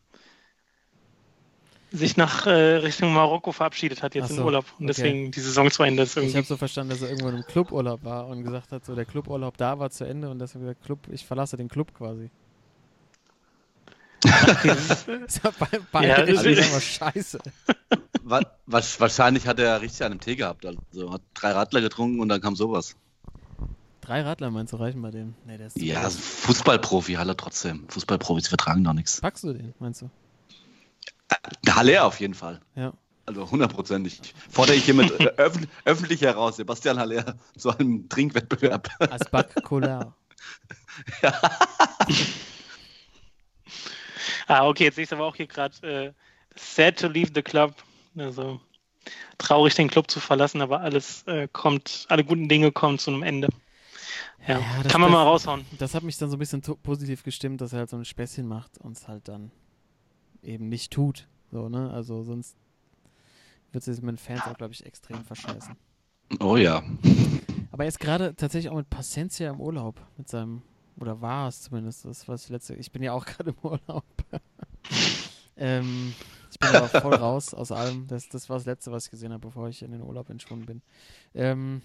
sich nach äh, Richtung Marokko verabschiedet hat jetzt so, Urlaub und okay. deswegen die Saison zu Ende ist Ich irgendwie. habe so verstanden, dass er irgendwann im Cluburlaub war und gesagt hat, so der Cluburlaub da war zu Ende und deswegen gesagt, Club, ich verlasse den Club quasi. Das war bei, bei Ja, ja, das ist ist- aber scheiße. Wa wa wahrscheinlich hat er richtig einen Tee gehabt. Also hat drei Radler getrunken und dann kam sowas. Drei Radler meinst du reichen bei dem? Nee, der ist Ja, also Fußballprofi, Halle trotzdem. Fußballprofis vertragen doch nichts. Packst du den, meinst du? Der Halle auf jeden Fall. Ja. Also hundertprozentig. Fordere ich hiermit äh, öff öffentlich heraus, Sebastian Haller zu einem Trinkwettbewerb. Als Back Cola. Ah, okay, jetzt sehe ich aber auch hier gerade äh, sad to leave the club. Also traurig, den Club zu verlassen, aber alles äh, kommt, alle guten Dinge kommen zu einem Ende. Ja, Ja, das- kann man das- mal raushauen. Das hat mich dann so ein bisschen positiv gestimmt, dass er halt so ein Späßchen macht und es halt dann eben nicht tut. So, ne? Also sonst wird es mit den Fans auch, glaube ich, extrem verscheißen. Oh ja. Aber er ist gerade tatsächlich auch mit Paciencia im Urlaub mit seinem, oder war es zumindest, das was ich letzte, ich bin ja auch gerade im Urlaub. ähm, ich bin aber voll raus aus allem. Das, das war das Letzte, was ich gesehen habe, bevor ich in den Urlaub entschwunden bin. Ähm,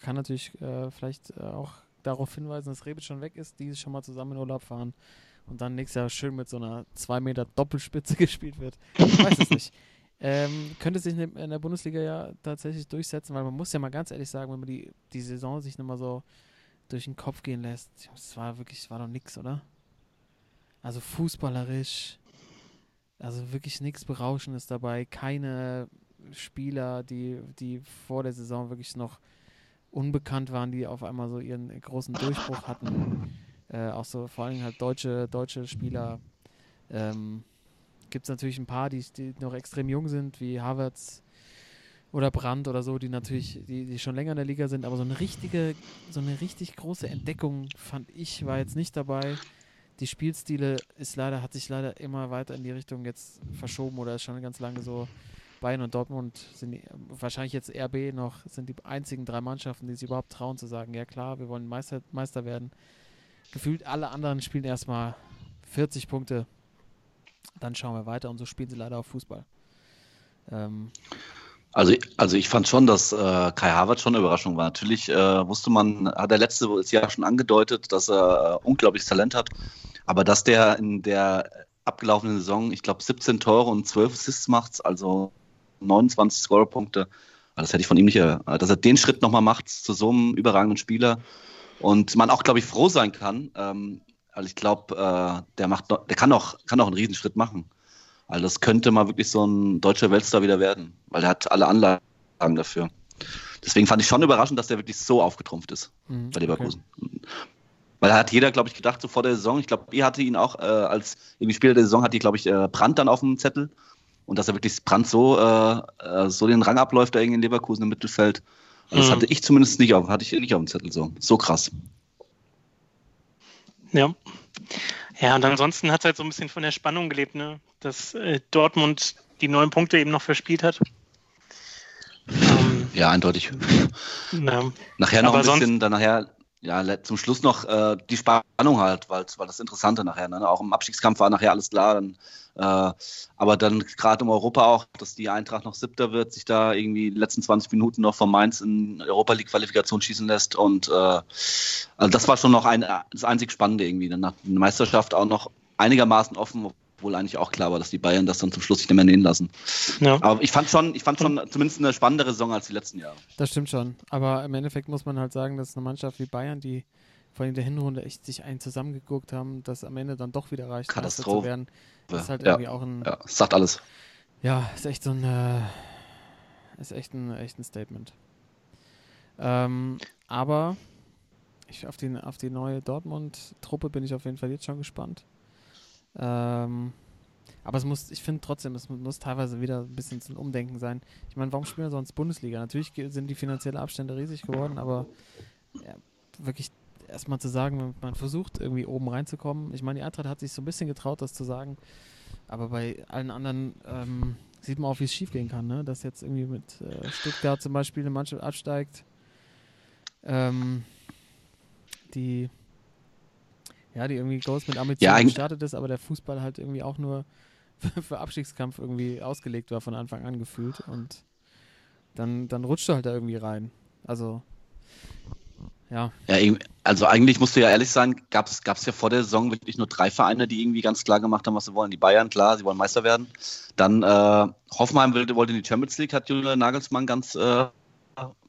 kann natürlich äh, vielleicht äh, auch darauf hinweisen, dass Rebic schon weg ist, die schon mal zusammen in Urlaub fahren und dann nächstes Jahr schön mit so einer 2 Meter Doppelspitze gespielt wird. Ich weiß es nicht. Ähm, könnte sich in in der Bundesliga ja tatsächlich durchsetzen, weil man muss ja mal ganz ehrlich sagen, wenn man die, die Saison sich nochmal so durch den Kopf gehen lässt, es war wirklich, war doch nix, oder? Also fußballerisch, also wirklich nichts Berauschendes dabei, keine Spieler, die, die vor der Saison wirklich noch unbekannt waren, die auf einmal so ihren großen Durchbruch hatten. Äh, auch so vor allem halt deutsche, deutsche Spieler. Ähm, Gibt es natürlich ein paar, die, die noch extrem jung sind, wie Havertz oder Brandt oder so, die natürlich, die, die schon länger in der Liga sind, aber so eine richtige, so eine richtig große Entdeckung fand ich, war jetzt nicht dabei. Die Spielstile ist leider, hat sich leider immer weiter in die Richtung jetzt verschoben oder ist schon ganz lange so. Bayern und Dortmund sind die, wahrscheinlich jetzt RB noch, sind die einzigen drei Mannschaften, die sich überhaupt trauen zu sagen, ja klar, wir wollen Meister, Meister werden. Gefühlt alle anderen spielen erstmal 40 Punkte, dann schauen wir weiter und so spielen sie leider auch Fußball. Ähm, Also, also ich fand schon, dass äh, Kai Havertz schon eine Überraschung war. Natürlich äh, wusste man, hat er letztes Jahr schon angedeutet, dass er äh, unglaubliches Talent hat. Aber dass der in der abgelaufenen Saison, ich glaube, 17 Tore und 12 Assists macht, also 29 Scorerpunkte, das hätte ich von ihm nicht, äh, dass er den Schritt nochmal macht zu so einem überragenden Spieler. Und man auch, glaube ich, froh sein kann. Ähm, weil ich glaube, äh, der macht noch, der kann auch, kann auch einen Riesenschritt machen. Also das könnte mal wirklich so ein deutscher Weltstar wieder werden, weil er hat alle Anlagen dafür. Deswegen fand ich schon überraschend, dass der wirklich so aufgetrumpft ist mhm, bei Leverkusen. Weil hat jeder, glaube ich, gedacht, so vor der Saison, ich glaube, ihr hatte ihn auch äh, als irgendwie Spieler der Saison, hatte ich, glaube ich, äh, Brandt dann auf dem Zettel. Und dass er wirklich Brandt so, äh, äh, so den Rang abläuft, da irgendwie in Leverkusen im Mittelfeld. Also das Mhm. hatte ich zumindest nicht auf, hatte ich nicht auf dem Zettel so. So krass. Ja. Ja, und ansonsten hat es halt so ein bisschen von der Spannung gelebt, ne? dass äh, Dortmund die neun Punkte eben noch verspielt hat. Ja, eindeutig. na, Nachher noch Aber ein bisschen, dann nachher, ja, zum Schluss noch äh, die Spannung halt, weil weil das Interessante nachher, ne? auch im Abstiegskampf war nachher alles klar. Dann, äh, aber dann gerade im Europa auch, dass die Eintracht noch siebter wird, sich da irgendwie die letzten 20 Minuten noch von Mainz in Europa League Qualifikation schießen lässt und äh, also das war schon noch ein, das einzig Spannende irgendwie. Dann nach der Meisterschaft auch noch einigermaßen offen, obwohl eigentlich auch klar war, dass die Bayern das dann zum Schluss nicht mehr nehmen lassen. ja. Aber ich fand schon, ich fand schon zumindest eine spannendere Saison als die letzten Jahre. Das stimmt schon. Aber im Endeffekt muss man halt sagen, dass eine Mannschaft wie Bayern, die vor allem in der Hinrunde echt sich einen zusammengeguckt haben, dass am Ende dann doch wieder reicht, Meister zu Katastrophe. werden. Das ist halt Ja. irgendwie auch ein, Ja, das sagt alles. ja, ist echt so ein, äh, ist echt ein, echt ein Statement. Ähm, aber ich, auf, die, auf die neue Dortmund-Truppe bin ich auf jeden Fall jetzt schon gespannt. Ähm, aber es muss, ich finde trotzdem, es muss teilweise wieder ein bisschen zum Umdenken sein. Ich meine, warum spielen wir sonst Bundesliga? Natürlich sind die finanziellen Abstände riesig geworden, aber ja, wirklich erstmal zu sagen, man versucht irgendwie oben reinzukommen. Ich meine, die Eintracht hat sich so ein bisschen getraut, das zu sagen, aber bei allen anderen ähm, sieht man auch, wie es schief gehen kann, ne? dass jetzt irgendwie mit äh, Stuttgart zum Beispiel eine Mannschaft absteigt, ähm, die ja, die irgendwie groß mit Ambitionen Ja, gestartet ist, aber der Fußball halt irgendwie auch nur für, für Abstiegskampf irgendwie ausgelegt war von Anfang an gefühlt und dann, dann rutscht du halt da irgendwie rein. Also, ja. Ja, also eigentlich musst du ja ehrlich sagen, gab es ja vor der Saison wirklich nur drei Vereine, die irgendwie ganz klar gemacht haben, was sie wollen. Die Bayern, klar, sie wollen Meister werden. Dann äh, Hoffenheim wollte, wollte in die Champions League, hat Julian Nagelsmann ganz, äh,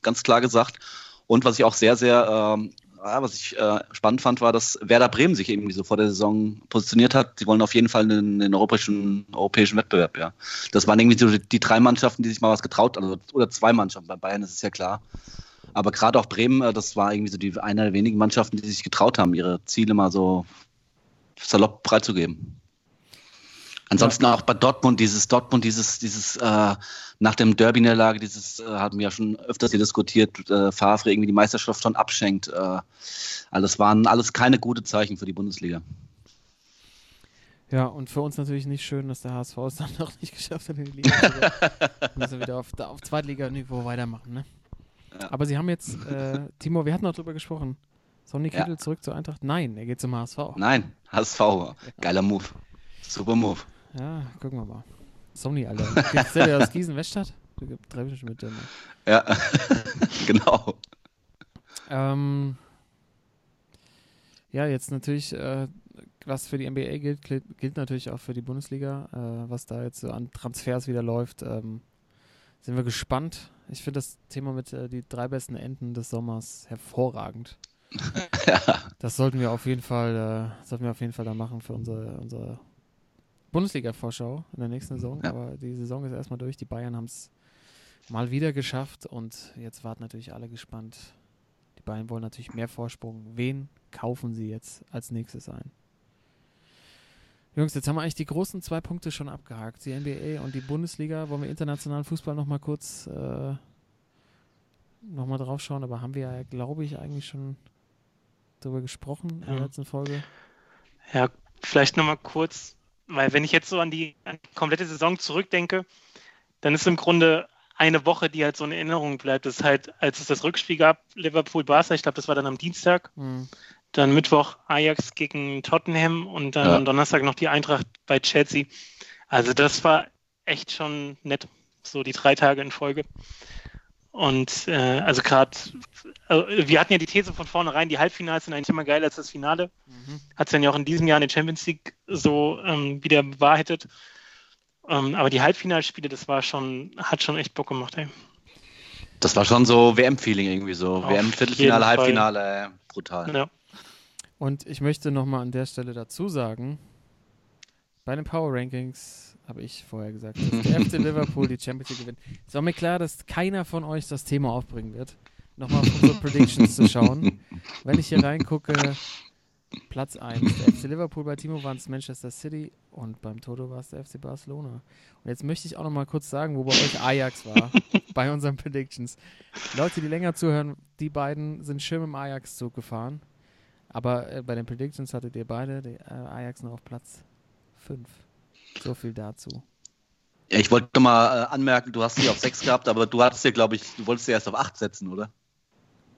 ganz klar gesagt. Und was ich auch sehr, sehr, ähm, was ich äh, spannend fand, war, dass Werder Bremen sich irgendwie so vor der Saison positioniert hat. Sie wollen auf jeden Fall einen, einen europäischen, europäischen Wettbewerb, ja. Das waren irgendwie so die, die drei Mannschaften, die sich mal was getraut, also oder zwei Mannschaften. Bei Bayern ist es ja klar. Aber gerade auch Bremen, äh, das war irgendwie so die eine der wenigen Mannschaften, die sich getraut haben, ihre Ziele mal so salopp preiszugeben. Ansonsten auch bei Dortmund, dieses Dortmund, dieses, dieses äh, nach dem Derby-Niederlage, dieses äh, hatten wir ja schon öfters hier diskutiert, äh, Favre irgendwie die Meisterschaft schon abschenkt. Äh, alles waren alles keine gute Zeichen für die Bundesliga. Ja, und für uns natürlich nicht schön, dass der HSV es dann noch nicht geschafft hat in die Liga. kommen. Wir müssen wieder auf, auf Zweitliganiveau weitermachen, ne? Ja. Aber sie haben jetzt, äh, Timo, wir hatten noch drüber gesprochen. Sonny Ja. Kittel zurück zur Eintracht? Nein, er geht zum HSV. Nein, HSV, geiler Move. Super Move. Ja, gucken wir mal. Sony, Alter. Jetzt der aus Gießen-Weststadt? Du treibst mich mit dem. Ja, genau. Ähm, ja, jetzt natürlich, äh, was für die NBA gilt, gilt, gilt natürlich auch für die Bundesliga. Äh, was da jetzt so an Transfers wieder läuft, ähm, sind wir gespannt. Ich finde das Thema mit äh, die drei besten Enden des Sommers hervorragend. Ja. Das sollten wir auf jeden Fall, äh, sollten wir auf jeden Fall da machen für unsere, unsere Bundesliga-Vorschau in der nächsten Saison. Ja. Aber die Saison ist erstmal durch. Die Bayern haben es mal wieder geschafft und jetzt warten natürlich alle gespannt. Die Bayern wollen natürlich mehr Vorsprung. Wen kaufen sie jetzt als nächstes ein? Jungs, jetzt haben wir eigentlich die großen zwei Punkte schon abgehakt. Die NBA und die Bundesliga. Wollen wir internationalen Fußball nochmal kurz äh, nochmal drauf schauen? Aber haben wir ja, glaube ich, eigentlich schon drüber gesprochen in der Ja. letzten Folge. Ja, vielleicht nochmal kurz, weil wenn ich jetzt so an die, an die komplette Saison zurückdenke, dann ist im Grunde eine Woche, die halt so in Erinnerung bleibt. Das ist halt, als es das Rückspiel gab, Liverpool-Barca, ich glaube, das war dann am Dienstag, Hm. dann Mittwoch Ajax gegen Tottenham und dann Ja. am Donnerstag noch die Eintracht bei Chelsea. Also das war echt schon nett, so die drei Tage in Folge. Und äh, also gerade, also wir hatten ja die These von vornherein, die Halbfinals sind eigentlich immer geiler als das Finale. Mhm. Hat es dann ja auch in diesem Jahr in der Champions League so ähm, wieder bewahrheitet. Ähm, aber die Halbfinalspiele, das war schon, hat schon echt Bock gemacht, ey. Das war schon so WM-Feeling irgendwie so. WM-Viertelfinale. Halbfinale, äh, brutal. Ja. Und ich möchte nochmal an der Stelle dazu sagen, bei den Power Rankings habe ich vorher gesagt, dass der FC Liverpool die Champions League gewinnt. Es war mir klar, dass keiner von euch das Thema aufbringen wird, nochmal auf unsere Predictions zu schauen. Wenn ich hier reingucke, Platz 1, der FC Liverpool, bei Timo waren es Manchester City und beim Toto war es der FC Barcelona. Und jetzt möchte ich auch nochmal kurz sagen, wo bei euch Ajax war, bei unseren Predictions. Leute, die länger zuhören, die beiden sind schön im Ajax-Zug gefahren. Aber äh, bei den Predictions hattet ihr beide die, äh, Ajax noch auf Platz 5. So viel dazu. Ja, ich wollte noch mal äh, anmerken, du hast sie auf 6 gehabt, aber du hattest ja, glaube ich, du wolltest sie erst auf 8 setzen, oder?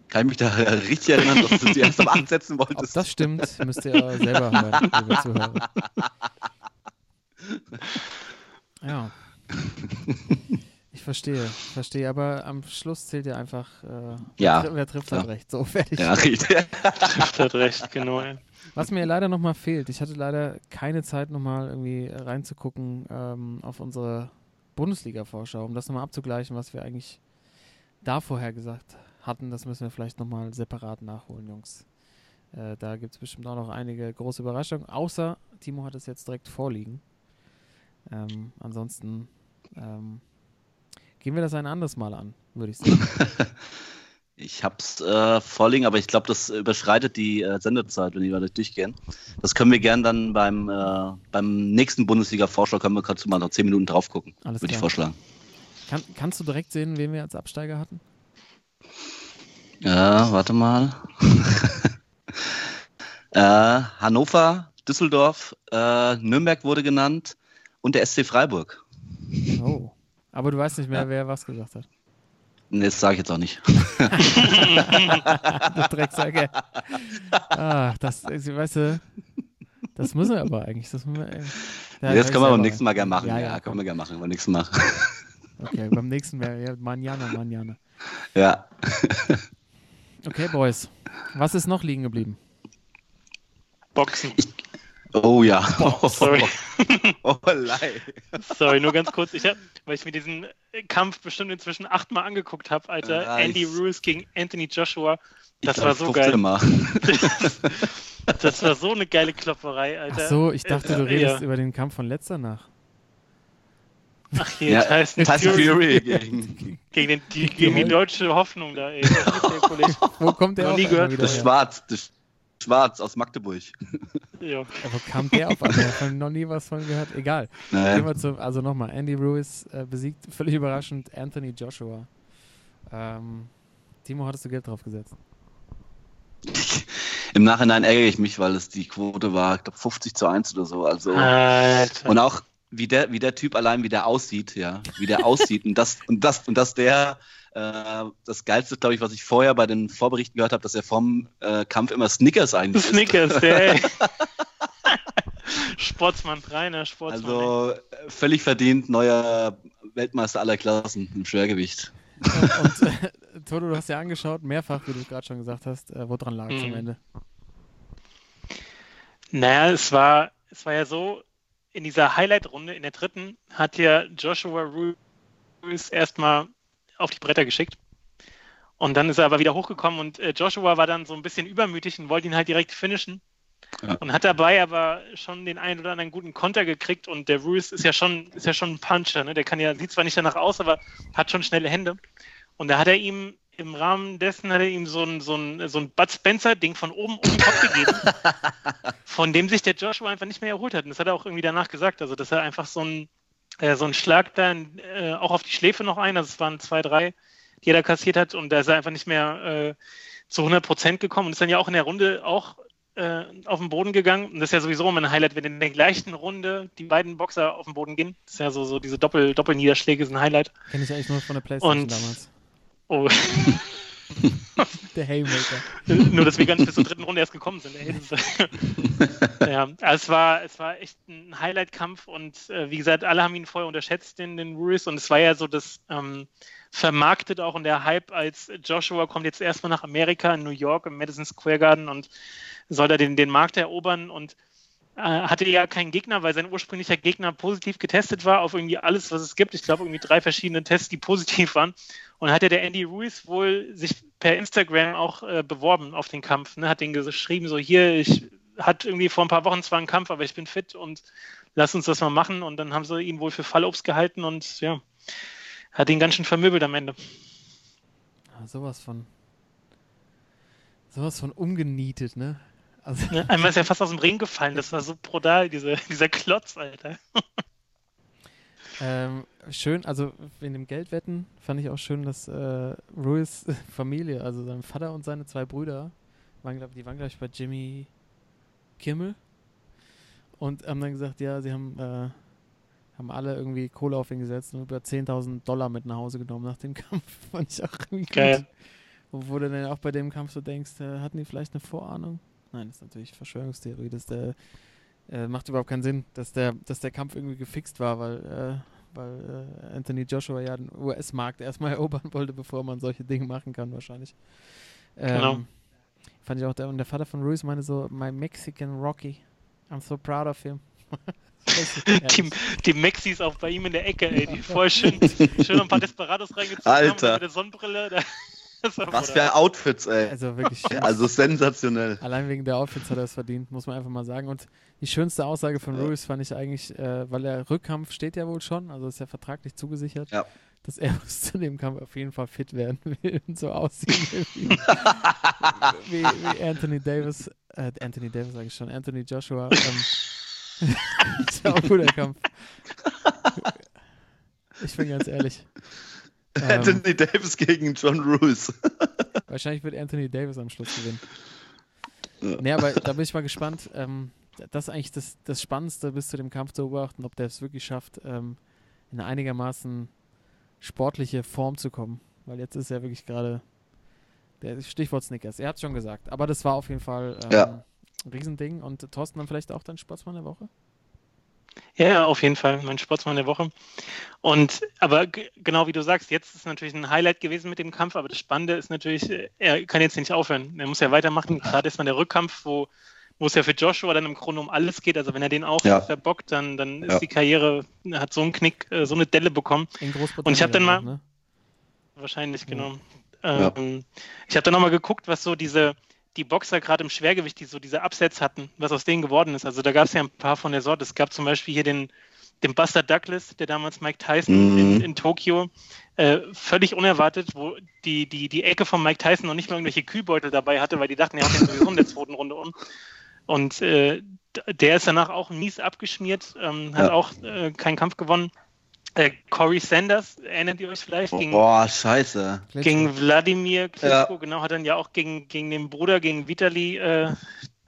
Kann ich mich da äh, richtig erinnern, dass du sie erst auf 8 setzen Ob wolltest? das stimmt, müsst ihr aber selber hören, liebe Zuhörer. Ja. Ich verstehe, verstehe, aber am Schluss zählt ja einfach, äh, Ja, wer, tri- wer trifft halt klar. recht. So, fertig. ja, richtig. Trifft halt recht, genau. Was mir leider nochmal fehlt, ich hatte leider keine Zeit nochmal irgendwie reinzugucken ähm, auf unsere Bundesliga-Vorschau, um das nochmal abzugleichen, was wir eigentlich da vorher gesagt hatten. Das müssen wir vielleicht nochmal separat nachholen, Jungs. Äh, da gibt es bestimmt auch noch einige große Überraschungen, außer Timo hat es jetzt direkt vorliegen. Ähm, ansonsten ähm, gehen wir das ein anderes Mal an, würde ich sagen. Ich hab's äh, vorliegen, aber ich glaube, das überschreitet die äh, Sendezeit, wenn wir da durchgehen. Das können wir gern dann beim, äh, beim nächsten Bundesliga-Vorschau, können wir du mal noch 10 Minuten drauf gucken, würde ich vorschlagen. Kann, kannst du direkt sehen, wen wir als Absteiger hatten? Ja, warte mal. äh, Hannover, Düsseldorf, äh, Nürnberg wurde genannt und der SC Freiburg. Oh. Aber du weißt nicht mehr, Ja. wer was gesagt hat. Nee, das sage ich jetzt auch nicht. du Drecksack. Ah, das, weißt du, das müssen wir aber eigentlich. Das wir. Ja, das hör können ich wir beim nächsten Mal gerne machen. Ja, Ja, ja, können wir gerne machen. Beim nächsten Mal. Okay, beim nächsten wäre ja Manjana, Manjana. ja. Okay, Boys. Was ist noch liegen geblieben? Boxen. Oh ja. sorry. Oh, lei. Sorry, nur ganz kurz. Ich hab, weil ich mir diesen Kampf bestimmt inzwischen achtmal angeguckt habe, Alter. Ja, Andy Ruiz gegen Anthony Joshua. Das glaub, war so 15 geil. Mal. Das war so eine geile Klopperei, Ach Alter. so, ich dachte, du Äh, redest ja. über den Kampf von letzter Nacht. Ach hier, Ja, Tyson, Tyson Fury Fury gegen gegen, den, die, gegen die deutsche Hoffnung da, ey. Das. Wo kommt der Noch auf nie gehört. das? Schwarz. Das Schwarz aus Magdeburg. Ja. Wo kam der auf einmal? Ich habe noch nie was von gehört. Egal. Gehen wir zum, also nochmal, Andy Ruiz äh, besiegt völlig überraschend Anthony Joshua. Ähm, Timo, hattest du Geld drauf gesetzt? Im Nachhinein ärgere ich mich, weil es die Quote war, ich glaube 50 zu 1 oder so. Also Alter. und auch wie der, wie der Typ allein, wie der aussieht, ja, wie der aussieht und das und das und dass der äh, das geilste, glaube ich, was ich vorher bei den Vorberichten gehört habe, dass er vom äh, Kampf immer Snickers eigentlich. Snickers, der, ey. Sportsmann, reiner Sportsmann. ey. Also äh, völlig verdient neuer Weltmeister aller Klassen im Schwergewicht. Und äh, Toto, du hast ja angeschaut, mehrfach, wie du es gerade schon gesagt hast, äh, woran lag es am Mhm. Ende? Naja, es war, es war ja so, in dieser Highlight-Runde, in der dritten, hat ja Joshua Ruiz erstmal auf die Bretter geschickt. Und dann ist er aber wieder hochgekommen und äh, Joshua war dann so ein bisschen übermütig und wollte ihn halt direkt finishen. Ja. Und hat dabei aber schon den einen oder anderen guten Konter gekriegt und der Ruiz ist ja schon, ist ja schon ein Puncher, ne? Der kann ja, sieht zwar nicht danach aus, aber hat schon schnelle Hände. Und da hat er ihm im Rahmen dessen hat er ihm so ein, so ein, so ein Bud Spencer-Ding von oben um den Kopf gegeben, von dem sich der Joshua einfach nicht mehr erholt hat. Und das hat er auch irgendwie danach gesagt. Also, dass er einfach so ein, äh, so ein Schlag dann äh, auch auf die Schläfe noch ein, also es waren zwei, drei, die er da kassiert hat und da ist er einfach nicht mehr äh, zu 100 Prozent gekommen und ist dann ja auch in der Runde auch äh, auf den Boden gegangen. Und das ist ja sowieso immer ein Highlight, wenn in der gleichen Runde die beiden Boxer auf den Boden gehen. Das ist ja so, so diese Doppel, Doppelniederschläge sind ein Highlight. Kenne ich eigentlich nur von der Playstation Und- damals. Oh, Der Haymaker. nur dass wir gar nicht bis zur dritten Runde erst gekommen sind. Ey, ja, also es war, es war echt ein Highlight-Kampf und äh, wie gesagt, alle haben ihn vorher unterschätzt, den, den Ruiz. Und es war ja so das ähm, vermarktet auch in der Hype, als Joshua kommt jetzt erstmal nach Amerika, in New York, im Madison Square Garden und soll da den, den Markt erobern und äh, hatte ja keinen Gegner, weil sein ursprünglicher Gegner positiv getestet war auf irgendwie alles, was es gibt. Ich glaube, irgendwie drei verschiedene Tests, die positiv waren. Und hat ja der Andy Ruiz wohl sich per Instagram auch äh, beworben auf den Kampf. Ne? Hat den geschrieben, so hier, ich hatte irgendwie vor ein paar Wochen zwar einen Kampf, aber ich bin fit und lass uns das mal machen. Und dann haben sie ihn wohl für Fallobst gehalten und ja, hat ihn ganz schön vermöbelt am Ende. Ah, sowas von. Sowas von umgenietet, ne? Also, Ne? Einmal ist er fast aus dem Ring gefallen. Das war so brutal, diese, dieser Klotz, Alter. Ähm, schön, also in dem Geldwetten fand ich auch schön, dass äh, Ruiz Familie, also sein Vater und seine zwei Brüder, waren, glaub, die waren, glaube ich, bei Jimmy Kimmel und haben dann gesagt, ja, sie haben, äh, haben alle irgendwie Kohle auf ihn gesetzt und über 10.000 Dollar mit nach Hause genommen nach dem Kampf. Fand ich auch irgendwie Geil. gut. Wo, wo du dann auch bei dem Kampf so denkst, äh, hatten die vielleicht eine Vorahnung? Nein, das ist natürlich Verschwörungstheorie, dass der äh, macht überhaupt keinen Sinn, dass der, dass der Kampf irgendwie gefixt war, weil, äh, weil äh, Anthony Joshua ja den US-Markt erstmal erobern wollte, bevor man solche Dinge machen kann, wahrscheinlich. Ähm, Genau. Fand ich auch, der, und der Vater von Ruiz meinte so, my Mexican Rocky, I'm so proud of him. Die, die Maxis auch bei ihm in der Ecke, ey, die voll schön, schön ein paar Desperados reingezogen haben Alter. mit der Sonnenbrille. Da, Was für Outfits, ey. Also wirklich schön. Also sensationell. Allein wegen der Outfits hat er es verdient, muss man einfach mal sagen. Und die schönste Aussage von Ja. Ruiz fand ich eigentlich, äh, weil der Rückkampf steht ja wohl schon, also ist ja vertraglich zugesichert, Ja. dass er bis zu dem Kampf auf jeden Fall fit werden will und so aussehen will wie, wie, wie Anthony Davis, äh, Anthony Davis sage ich schon, Anthony Joshua. Ähm, ist ja auch ein guter Kampf. Ich bin ganz ehrlich. Ähm, Anthony Davis gegen John Ruiz. Wahrscheinlich wird Anthony Davis am Schluss gewinnen. Ja. Nee, aber da bin ich mal gespannt. Ähm, das ist eigentlich das, das Spannendste bis zu dem Kampf zu beobachten, ob der es wirklich schafft, ähm, in eine einigermaßen sportliche Form zu kommen. Weil jetzt ist er wirklich gerade der Stichwort Snickers. Er hat es schon gesagt. Aber das war auf jeden Fall ähm, Ja. ein Riesending. Und Thorsten dann vielleicht auch dein Sportsmann der Woche? Ja, ja, auf jeden Fall. Mein Sportsmann der Woche. Und aber genau wie du sagst, jetzt ist natürlich ein Highlight gewesen mit dem Kampf, aber das Spannende ist natürlich, äh, er kann jetzt nicht aufhören. Er muss ja weitermachen. Gerade ist man der Rückkampf, wo, wo es ja für Joshua dann im Grunde um alles geht. Also wenn er den auch Ja. verbockt, dann, dann ist Ja. die Karriere, hat so einen Knick, äh, so eine Delle bekommen. In Und ich hab dann mal- Ne? Wahrscheinlich, genau. Ja. Ähm, Ich habe dann nochmal geguckt, was so diese, die Boxer gerade im Schwergewicht, die so diese Upsets hatten, was aus denen geworden ist. Also da gab es ja ein paar von der Sorte. Es gab zum Beispiel hier den, den Buster Douglas, der damals Mike Tyson Mhm. in, in Tokio, äh, völlig unerwartet, wo die, die, die Ecke von Mike Tyson noch nicht mal irgendwelche Kühlbeutel dabei hatte, weil die dachten, er hat den sowieso in der zweiten Runde um. Und äh, der ist danach auch mies abgeschmiert, ähm, hat Ja. auch äh, keinen Kampf gewonnen. Äh, Corey Sanders, erinnert ihr euch vielleicht? Gegen, Boah, scheiße. Gegen Wladimir Klitschko, genau, hat dann ja auch gegen, gegen den Bruder, gegen Vitali äh,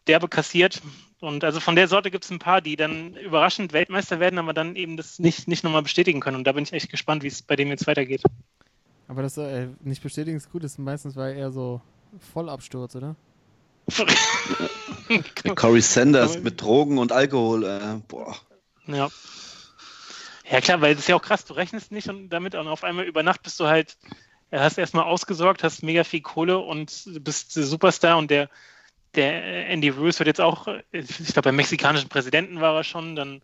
derbe kassiert. Und also von der Sorte gibt es ein paar, die dann überraschend Weltmeister werden, aber dann eben das nicht, nicht nochmal bestätigen können. Und da bin ich echt gespannt, wie es bei dem jetzt weitergeht. Aber das äh, nicht bestätigen ist gut, ist meistens war eher so Vollabsturz, oder? Corey Sanders mit Drogen und Alkohol. Äh, boah. Ja. Ja klar, weil das ist ja auch krass, du rechnest nicht und damit und auf einmal über Nacht bist du halt, äh, hast erstmal ausgesorgt, hast mega viel Kohle und bist Superstar und der, der Andy Ruiz wird jetzt auch, äh, ich glaube beim mexikanischen Präsidenten war er schon, dann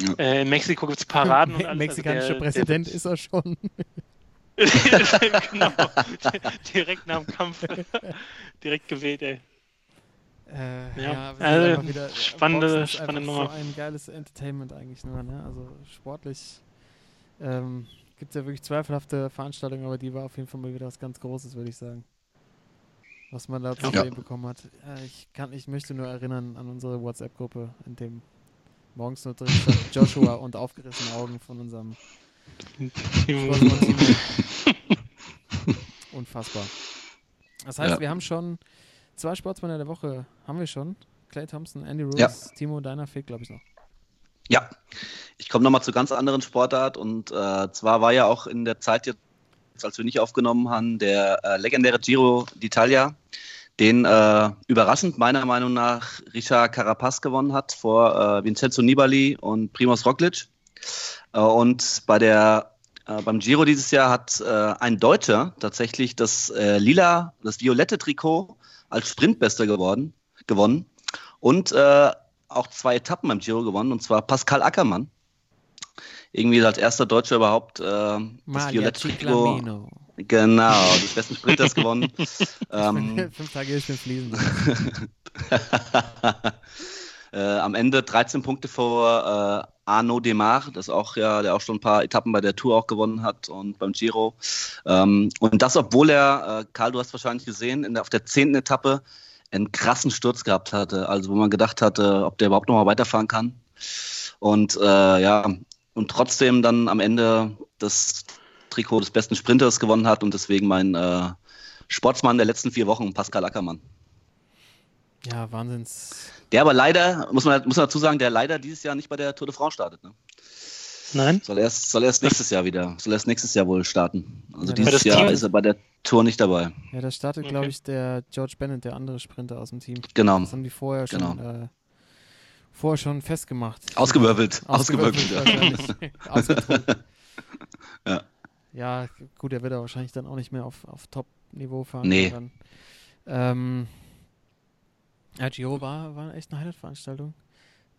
Ja. äh, in Mexiko gibt es Paraden und alles. Mexikanischer also der, Präsident ist er schon. Der, genau, direkt nach dem Kampf, direkt gewählt, ey. Äh, Ja, wir sind also, wieder, spannende- ist spannende einfach Nummer. So ein geiles Entertainment eigentlich nur, ne? Also sportlich ähm, gibt es ja wirklich zweifelhafte Veranstaltungen, aber die war auf jeden Fall mal wieder was ganz Großes, würde ich sagen. Was man da zu Ja. sehen bekommen hat. Äh, ich, kann, ich möchte nur erinnern an unsere WhatsApp-Gruppe, in dem morgens nur drin stand Joshua und aufgerissene Augen von unserem. Unfassbar. Das heißt, Ja. wir haben schon zwei Sportsmänner der Woche, haben wir schon. Clay Thompson, Andy Rose, Ja. Timo, deiner fehlt, glaube ich, noch. Ja, ich komme nochmal zu ganz anderen Sportart und äh, zwar war ja auch in der Zeit jetzt, als wir nicht aufgenommen haben, der äh, legendäre Giro d'Italia, den äh, überraschend meiner Meinung nach Richard Carapaz gewonnen hat vor äh, Vincenzo Nibali und Primoz Roglic. Äh, und bei der äh, beim Giro dieses Jahr hat ein Deutscher tatsächlich das lila, das violette Trikot als Sprintbester geworden, gewonnen und äh, auch zwei Etappen beim Giro gewonnen, und zwar Pascal Ackermann. Irgendwie als erster Deutscher überhaupt äh, das. Ciclamino. Genau, des besten Sprinters gewonnen. ähm, Fünf Tage ich bin Fliesen. äh, am Ende 13 Punkte vor Arnaud Demar, das auch ja, der auch schon ein paar Etappen bei der Tour auch gewonnen hat und beim Giro. Ähm, und das, obwohl er, äh, Karl, du hast wahrscheinlich gesehen, in der, auf der zehnten Etappe einen krassen Sturz gehabt hatte, also wo man gedacht hatte, ob der überhaupt noch mal weiterfahren kann. Und äh, ja, und trotzdem dann am Ende das Trikot des besten Sprinters gewonnen hat und deswegen mein äh, Sportsmann der letzten vier Wochen, Pascal Ackermann. Ja, Wahnsinns. Der aber leider, muss man, muss man dazu sagen, der leider dieses Jahr nicht bei der Tour de France startet. Ne? Nein? Soll, erst, soll erst nächstes Jahr wieder, soll erst nächstes Jahr wohl starten. Also Ja, dieses Jahr Team- ist er bei der Tour nicht dabei. Ja, da startet, Okay. glaube ich, der George Bennett, der andere Sprinter aus dem Team. Genau. Das haben die vorher schon, Genau. äh, vorher schon festgemacht. Ausgewürfelt. Ausgewürfelt Ausgewürfelt. Ausgetrunken. Ja. Ja, gut, er wird aber wahrscheinlich dann auch nicht mehr auf, auf Top-Niveau fahren. Nee. Dann. Ähm, ja, Giro war, war echt eine Highlight-Veranstaltung.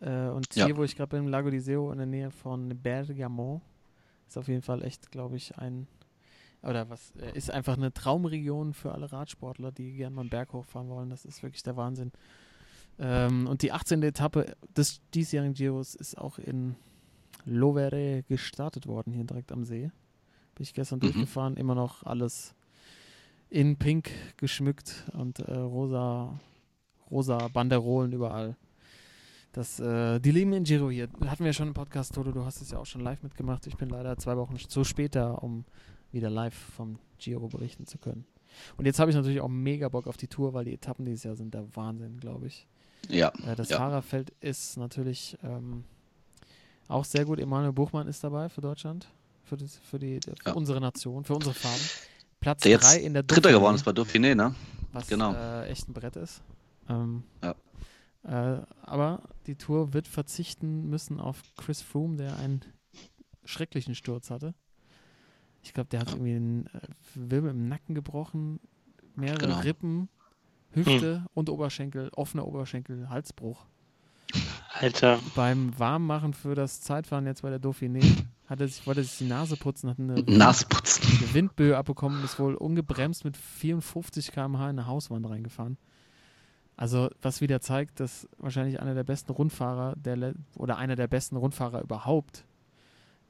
Äh, und Ja. hier, wo ich gerade bin, im Lago di Seo in der Nähe von Bergamo, ist auf jeden Fall echt, glaube ich, ein oder was äh, ist einfach eine Traumregion für alle Radsportler, die gerne mal einen Berg hochfahren wollen. Das ist wirklich der Wahnsinn. Ähm, und die 18. Etappe des diesjährigen Giros ist auch in Lovere gestartet worden, hier direkt am See. Bin ich gestern Mhm. durchgefahren, immer noch alles in Pink geschmückt und äh, rosa, rosa Banderolen überall. Das, äh, die leben in Giro hier. Hatten wir schon im Podcast, Toto, du hast es ja auch schon live mitgemacht. Ich bin leider zwei Wochen zu später, um wieder live vom Giro berichten zu können. Und jetzt habe ich natürlich auch mega Bock auf die Tour, weil die Etappen dieses Jahr sind der Wahnsinn, glaube ich. Ja. Äh, das Ja. Fahrerfeld ist natürlich ähm, auch sehr gut. Emanuel Buchmann ist dabei für Deutschland, für, das, für, die, für Ja. unsere Nation, für unsere Farben. Platz Der jetzt 3 in der Dritter geworden ist bei Dauphiné, ne? was genau. äh, echt ein Brett ist. Ähm, Ja. Äh, aber die Tour wird verzichten müssen auf Chris Froome, der einen schrecklichen Sturz hatte. Ich glaube, der hat irgendwie einen äh, Wirbel im Nacken gebrochen, mehrere Genau. Rippen, Hüfte und Oberschenkel, offener Oberschenkel, Halsbruch. Alter. Beim Warmmachen für das Zeitfahren jetzt bei der Dauphiné hat er sich, wollte er sich die Nase putzen, hat eine, Nase putzen. eine Windböe abbekommen, ist wohl ungebremst mit 54 km/h in eine Hauswand reingefahren. Also, was wieder zeigt, dass wahrscheinlich einer der besten Rundfahrer der oder einer der besten Rundfahrer überhaupt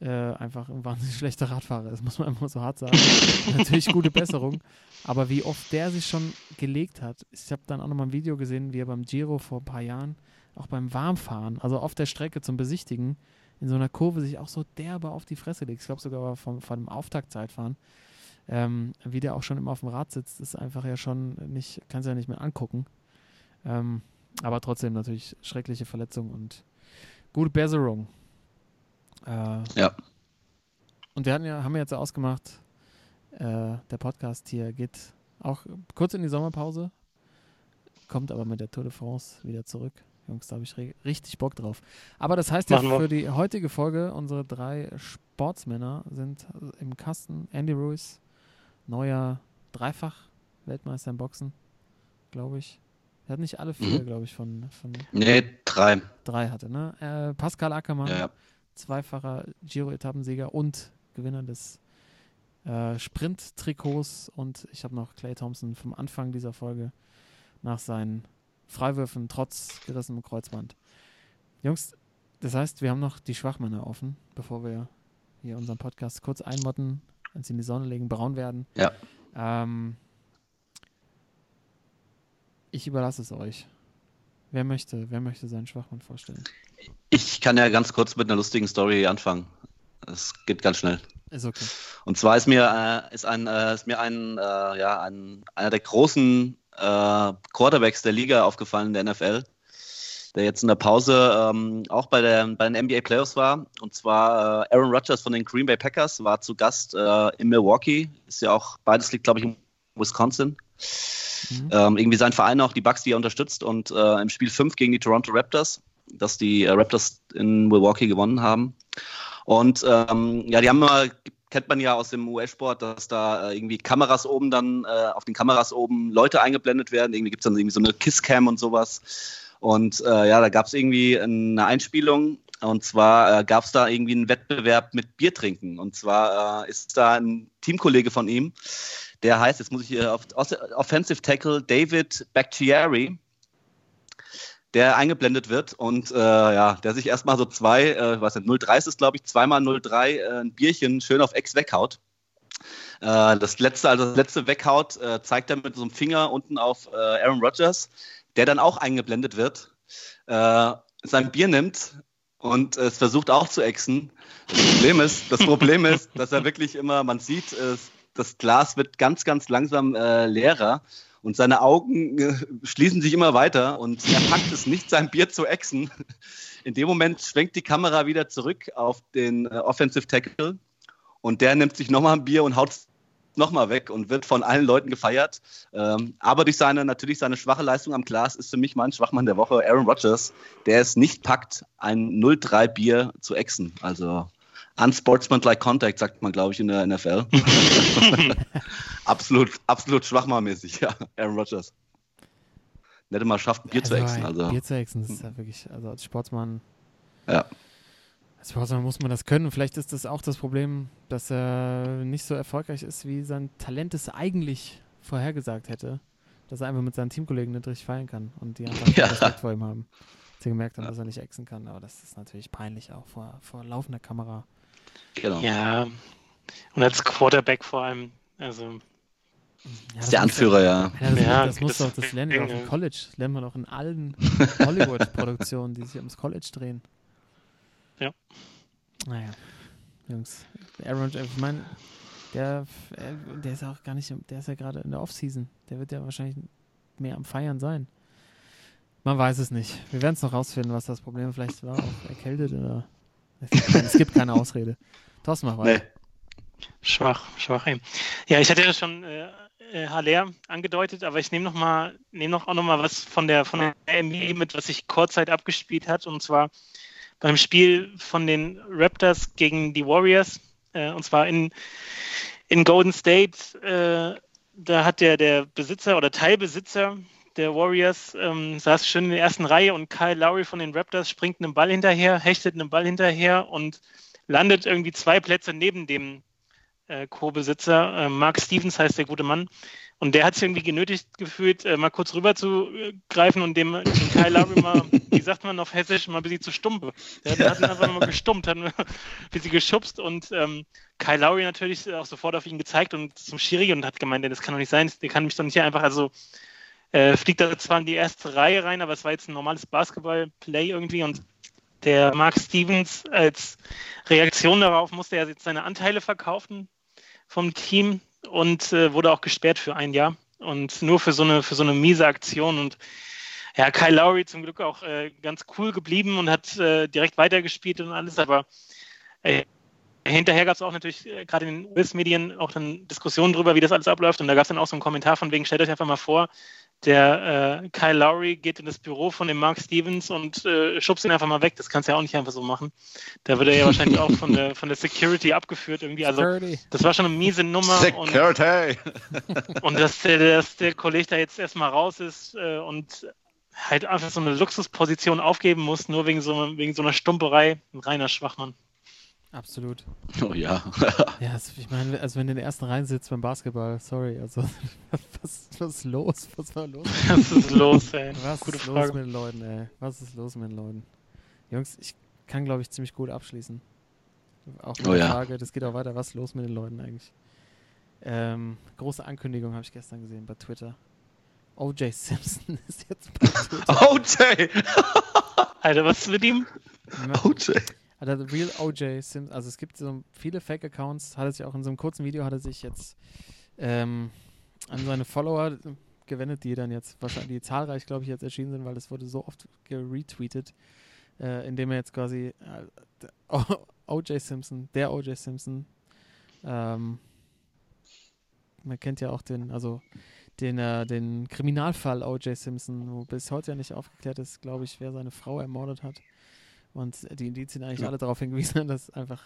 äh, einfach ein wahnsinnig schlechter Radfahrer ist, muss man einfach so hart sagen. Natürlich gute Besserung, aber wie oft der sich schon gelegt hat. Ich habe dann auch nochmal ein Video gesehen, wie er beim Giro vor ein paar Jahren, auch beim Warmfahren, also auf der Strecke zum Besichtigen, in so einer Kurve sich auch so derbe auf die Fresse legt. Ich glaube sogar vom, von dem Auftaktzeitfahren. Ähm, wie der auch schon immer auf dem Rad sitzt, ist einfach ja schon nicht, kannst du ja nicht mehr angucken. Ähm, aber trotzdem natürlich schreckliche Verletzung und gute Besserung. Äh, Ja. und wir hatten ja, haben ja jetzt ausgemacht, äh, der Podcast hier geht auch kurz in die Sommerpause, kommt aber mit der Tour de France wieder zurück. Jungs, da habe ich richtig Bock drauf. Aber das heißt ja für die heutige Folge, unsere drei Sportsmänner sind im Kasten. Andy Ruiz, neuer Dreifach-Weltmeister im Boxen, glaube ich. Er hat nicht alle vier, Mhm. glaube ich, von, von Nee, drei. drei hatte. Ne? Äh, Pascal Ackermann, Ja, ja. zweifacher Giro-Etappensieger und Gewinner des äh, Sprint-Trikots. Und ich habe noch Clay Thompson vom Anfang dieser Folge nach seinen Freiwürfen trotz gerissenem Kreuzband. Jungs, das heißt, wir haben noch die Schwachmänner offen, bevor wir hier unseren Podcast kurz einmotten, uns in die Sonne legen, braun werden. Ja. Ähm, ich überlasse es euch. Wer möchte, wer möchte seinen Schwachmann vorstellen? Ich kann ja ganz kurz mit einer lustigen Story anfangen. Es geht ganz schnell. Ist okay. Und zwar ist mir, äh, ist ein, äh, ist mir ein, äh, ja, ein, einer der großen äh, Quarterbacks der Liga aufgefallen, der NFL, der jetzt in der Pause ähm, auch bei, der, bei den NBA Playoffs war. Und zwar äh, Aaron Rodgers von den Green Bay Packers war zu Gast äh, in Milwaukee. Ist ja auch, beides liegt, glaube ich, in Wisconsin. Mhm. Ähm, irgendwie sein Verein auch, die Bucks, die er unterstützt. Und äh, im Spiel 5 gegen die Toronto Raptors, dass die äh, Raptors in Milwaukee gewonnen haben. Und ähm, ja, die haben immer, kennt man ja aus dem US-Sport, dass da äh, irgendwie Kameras oben dann, äh, auf den Kameras oben Leute eingeblendet werden. Irgendwie gibt es dann irgendwie so eine Kisscam und sowas. Und äh, ja, da gab es irgendwie eine Einspielung. Und zwar äh, gab es da irgendwie einen Wettbewerb mit Bier trinken. Und zwar äh, ist da ein Teamkollege von ihm, der heißt, jetzt muss ich hier auf Offensive Tackle David Bakhtiari, der eingeblendet wird und äh, ja, der sich erstmal so zwei, äh, was nicht, 0,3 ist glaube ich, zweimal 0,3 äh, ein Bierchen schön auf Ex weghaut. Äh, das letzte, also das letzte weghaut, äh, zeigt er mit so einem Finger unten auf äh, Aaron Rodgers, der dann auch eingeblendet wird, sein Bier nimmt und es versucht auch zu exen. Das Problem ist, das Problem ist, dass er wirklich immer, man sieht, es, das Glas wird ganz, ganz langsam äh, leerer und seine Augen äh, schließen sich immer weiter und er packt es nicht, sein Bier zu exen. In dem Moment schwenkt die Kamera wieder zurück auf den äh, Offensive Tackle und der nimmt sich nochmal ein Bier und haut es nochmal weg und wird von allen Leuten gefeiert. Ähm, aber durch seine, natürlich seine schwache Leistung am Glas ist für mich mein Schwachmann der Woche Aaron Rodgers, der es nicht packt, ein 0-3 Bier zu exen. Also unsportsmanlike contact, sagt man, glaube ich, in der NFL. absolut, absolut schwachmannmäßig, ja, Aaron Rodgers. Nicht immer schafft, ein Bier zu exen. Also, Bier zu exen, das ist ja wirklich, also als Sportsmann, ja. als Sportsmann muss man das können. Vielleicht ist das auch das Problem, dass er nicht so erfolgreich ist, wie sein Talent es eigentlich vorhergesagt hätte. Dass er einfach mit seinen Teamkollegen nicht richtig feiern kann und die einfach Ja. Respekt vor ihm haben. Sie gemerkt haben, dass er nicht exen kann, aber das ist natürlich peinlich auch vor, vor laufender Kamera. Genau. Ja. Und als Quarterback vor allem. Also, Ja, das ist der Anführer, ja. Ja, das, Ja, das muss doch, das lernen wir auch im. College. Das lernen wir doch in allen Hollywood-Produktionen, die sich ums College drehen. Ja. Naja, Jungs. Aaron, ich meine, der, äh, der ist auch gar nicht, der ist ja gerade in der Offseason. Der wird ja wahrscheinlich mehr am Feiern sein. Man weiß es nicht. Wir werden es noch rausfinden, was das Problem vielleicht war. Auch erkältet oder. Es gibt, keine- Ausrede. Thorsten, mach weiter. Nee. schwach, schwach eben. Ja, ich hatte ja schon äh, äh, Haller angedeutet, aber ich nehme noch mal, nehme noch auch noch mal was von der von der NBA mit, was sich kurzzeit abgespielt hat, und zwar beim Spiel von den Raptors gegen die Warriors, äh, und zwar in, in Golden State. Äh, da hat der, der Besitzer oder Teilbesitzer der Warriors ähm, saß schön in der ersten Reihe und Kyle Lowry von den Raptors springt einem Ball hinterher, hechtet einem Ball hinterher und landet irgendwie zwei Plätze neben dem äh, Co-Besitzer. Äh, Mark Stevens heißt der gute Mann. Und der hat sich irgendwie genötigt gefühlt, äh, mal kurz rüber zu greifen und dem, dem Kyle Lowry mal, wie sagt man auf Hessisch, mal ein bisschen zu stumpe. Der hat, hat ihn einfach mal gestummt, hat ein bisschen geschubst und ähm, Kyle Lowry natürlich auch sofort auf ihn gezeigt und zum Schiri und hat gemeint, das kann doch nicht sein, der kann mich doch nicht hier einfach, also äh, fliegt da zwar in die erste Reihe rein, aber es war jetzt ein normales Basketball-Play irgendwie und der Mark Stevens als Reaktion darauf musste er jetzt seine Anteile verkaufen vom Team und äh, wurde auch gesperrt für ein Jahr. Und nur für so eine, für so eine miese Aktion. Und ja, Kyle Lowry zum Glück auch äh, ganz cool geblieben und hat äh, direkt weitergespielt und alles, aber äh, hinterher gab es auch natürlich äh, gerade in den US-Medien auch dann Diskussionen darüber, wie das alles abläuft. Und da gab es dann auch so einen Kommentar von wegen, stellt euch einfach mal vor, der äh, Kyle Lowry geht in das Büro von dem Mark Stevens und äh, schubst ihn einfach mal weg. Das kannst du ja auch nicht einfach so machen. Da wird er ja wahrscheinlich auch von der, von der Security abgeführt irgendwie. Also das war schon eine miese Nummer. Security! Und, und dass, der, dass der Kollege da jetzt erstmal raus ist äh, und halt einfach so eine Luxusposition aufgeben muss, nur wegen so, wegen so einer Stumperei. Ein reiner Schwachmann. Absolut. Oh ja. ja, also ich meine, also wenn du in der ersten Reihe sitzt beim Basketball, sorry, also was, was ist los? Was war los? Was ist los, ey? Was Gute ist Frage. los mit den Leuten, ey? Was ist los mit den Leuten? Jungs, ich kann, glaube ich, ziemlich gut abschließen. Auch mit oh, der ja. Frage, das geht auch weiter, was ist los mit den Leuten eigentlich? Ähm, große Ankündigung habe ich gestern gesehen bei Twitter. OJ Simpson ist jetzt bei Twitter. OJ! Alter, was ist mit ihm? OJ. Also The Real OJ Simpson, also es gibt so viele Fake-Accounts, hat er sich auch in so einem kurzen Video, hat er sich jetzt ähm, an seine Follower gewendet, die dann jetzt wahrscheinlich, die zahlreich, glaube ich, jetzt erschienen sind, weil das wurde so oft geretweetet, äh, indem er jetzt quasi äh, OJ Simpson, der OJ Simpson, ähm, man kennt ja auch den, also den, äh, den Kriminalfall O.J. Simpson, wo bis heute ja nicht aufgeklärt ist, glaube ich, wer seine Frau ermordet hat. Und die Indizien eigentlich ja. alle darauf hingewiesen haben, dass einfach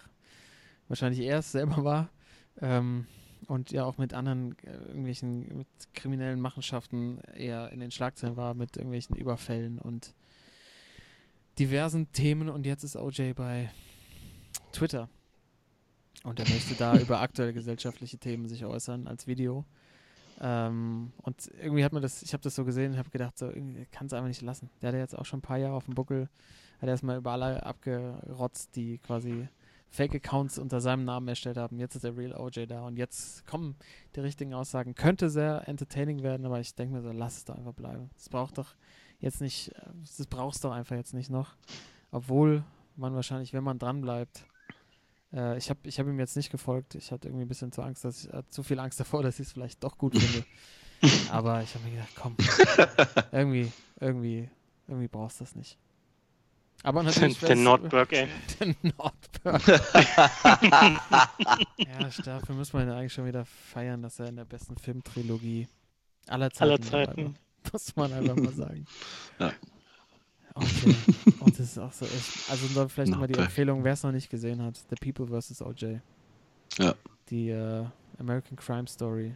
wahrscheinlich er es selber war. Ähm, und ja auch mit anderen äh, irgendwelchen mit kriminellen Machenschaften eher in den Schlagzeilen war, mit irgendwelchen Überfällen und diversen Themen. Und jetzt ist OJ bei Twitter. Und er möchte da über aktuelle gesellschaftliche Themen sich äußern als Video. Ähm, und irgendwie hat man das, ich habe das so gesehen und habe gedacht, so, kann es einfach nicht lassen. Der hat ja jetzt auch schon ein paar Jahre auf dem Buckel, hat erstmal über alle abgerotzt, die quasi Fake-Accounts unter seinem Namen erstellt haben. Jetzt ist der Real OJ da und jetzt kommen die richtigen Aussagen. Könnte sehr entertaining werden, aber ich denke mir so, lass es doch einfach bleiben. Das braucht doch jetzt nicht, das brauchst doch einfach jetzt nicht noch. Obwohl man wahrscheinlich, wenn man dran bleibt, äh, ich habe ich hab ihm jetzt nicht gefolgt. Ich hatte irgendwie ein bisschen zu Angst, dass ich, äh, zu viel Angst davor, dass ich es vielleicht doch gut finde. Aber ich habe mir gedacht, komm, irgendwie, irgendwie, irgendwie brauchst du das nicht. Aber natürlich. Der Nordberg, ey. Der Nordberg. ja, dafür muss man ja eigentlich schon wieder feiern, dass er in der besten Filmtrilogie aller Zeiten. Aller Zeiten. Muss man einfach mal sagen. Ja. Okay. Und das ist auch so echt. Also vielleicht nochmal die Empfehlung, wer es noch nicht gesehen hat: The People vs. OJ. Ja. Die äh, American Crime Story.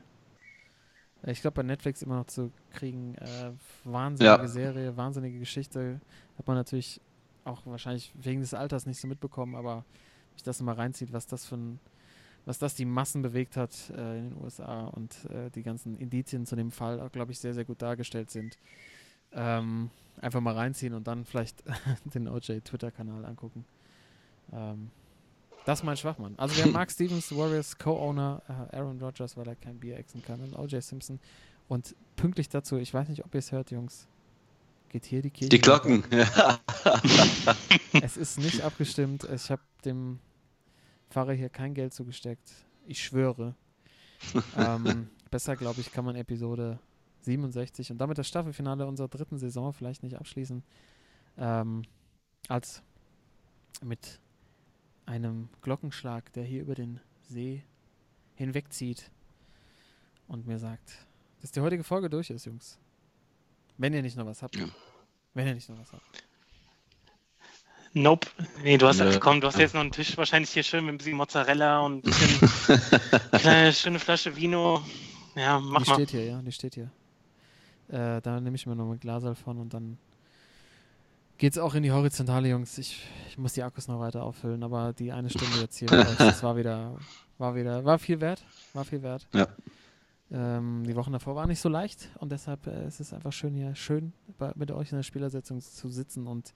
Ich glaube, bei Netflix immer noch zu kriegen. Äh, wahnsinnige ja. Serie, wahnsinnige Geschichte. Hat man natürlich auch wahrscheinlich wegen des Alters nicht so mitbekommen, aber sich das mal reinzieht, was das für ein, was das die Massen bewegt hat äh, in den USA und äh, die ganzen Indizien zu dem Fall, glaube ich, sehr, sehr gut dargestellt sind. Ähm, einfach mal reinziehen und dann vielleicht den OJ Twitter-Kanal angucken. Ähm, das ist mein Schwachmann. Also wir haben Mark Stevens, Warriors Co-Owner, äh, Aaron Rodgers, weil er kein Bier exen kann, und OJ Simpson. Und pünktlich dazu, ich weiß nicht, ob ihr es hört, Jungs, geht hier die Kirche. Die Glocken, ja. es ist nicht abgestimmt. Ich habe dem Pfarrer hier kein Geld zugesteckt. Ich schwöre. ähm, besser, glaube ich, kann man Episode 67 und damit das Staffelfinale unserer dritten Saison vielleicht nicht abschließen, ähm, als mit einem Glockenschlag, der hier über den See hinwegzieht. und mir sagt, dass die heutige Folge durch ist, Jungs. Wenn ihr nicht noch was habt. Ja. Wenn ihr nicht noch was habt. Nope. Nee, du hast, Nö. komm, du hast jetzt noch einen Tisch wahrscheinlich hier schön mit ein bisschen Mozzarella und ein bisschen kleine schöne Flasche Vino. Ja, mach die mal. steht hier, ja, die steht hier. Äh, da nehme ich mir noch ein Glasal von und dann geht's auch in die Horizontale, Jungs. Ich, ich muss die Akkus noch weiter auffüllen, aber die eine Stunde jetzt hier, das war wieder, war wieder, war viel wert, war viel wert. Ja. Ähm, die Wochen davor war nicht so leicht und deshalb äh, ist es einfach schön hier, schön bei, mit euch in der Spielersetzung zu sitzen und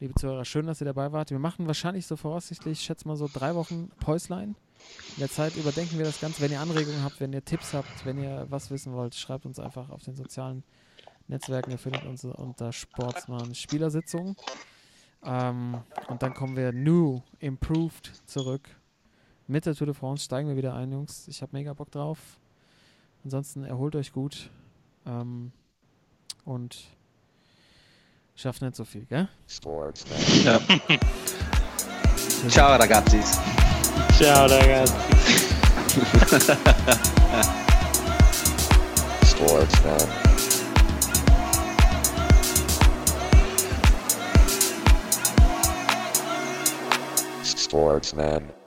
liebe Zuhörer, schön, dass ihr dabei wart. Wir machen wahrscheinlich so voraussichtlich, ich schätze mal so drei Wochen Päuslein. In der Zeit überdenken wir das Ganze. Wenn ihr Anregungen habt, wenn ihr Tipps habt, wenn ihr was wissen wollt, schreibt uns einfach auf den sozialen Netzwerken. Ihr findet uns unter Sportsmann Spielersitzung. Ähm, und dann kommen wir new, improved zurück. Mit der Tour de France steigen wir wieder ein, Jungs. Ich habe mega Bock drauf. Ansonsten erholt euch gut. Ähm, und schafft nicht so viel, gell? Sportsman. Ja. Ciao, ragazzi. Ciao, ragazzi. Sportsman. Sportsman.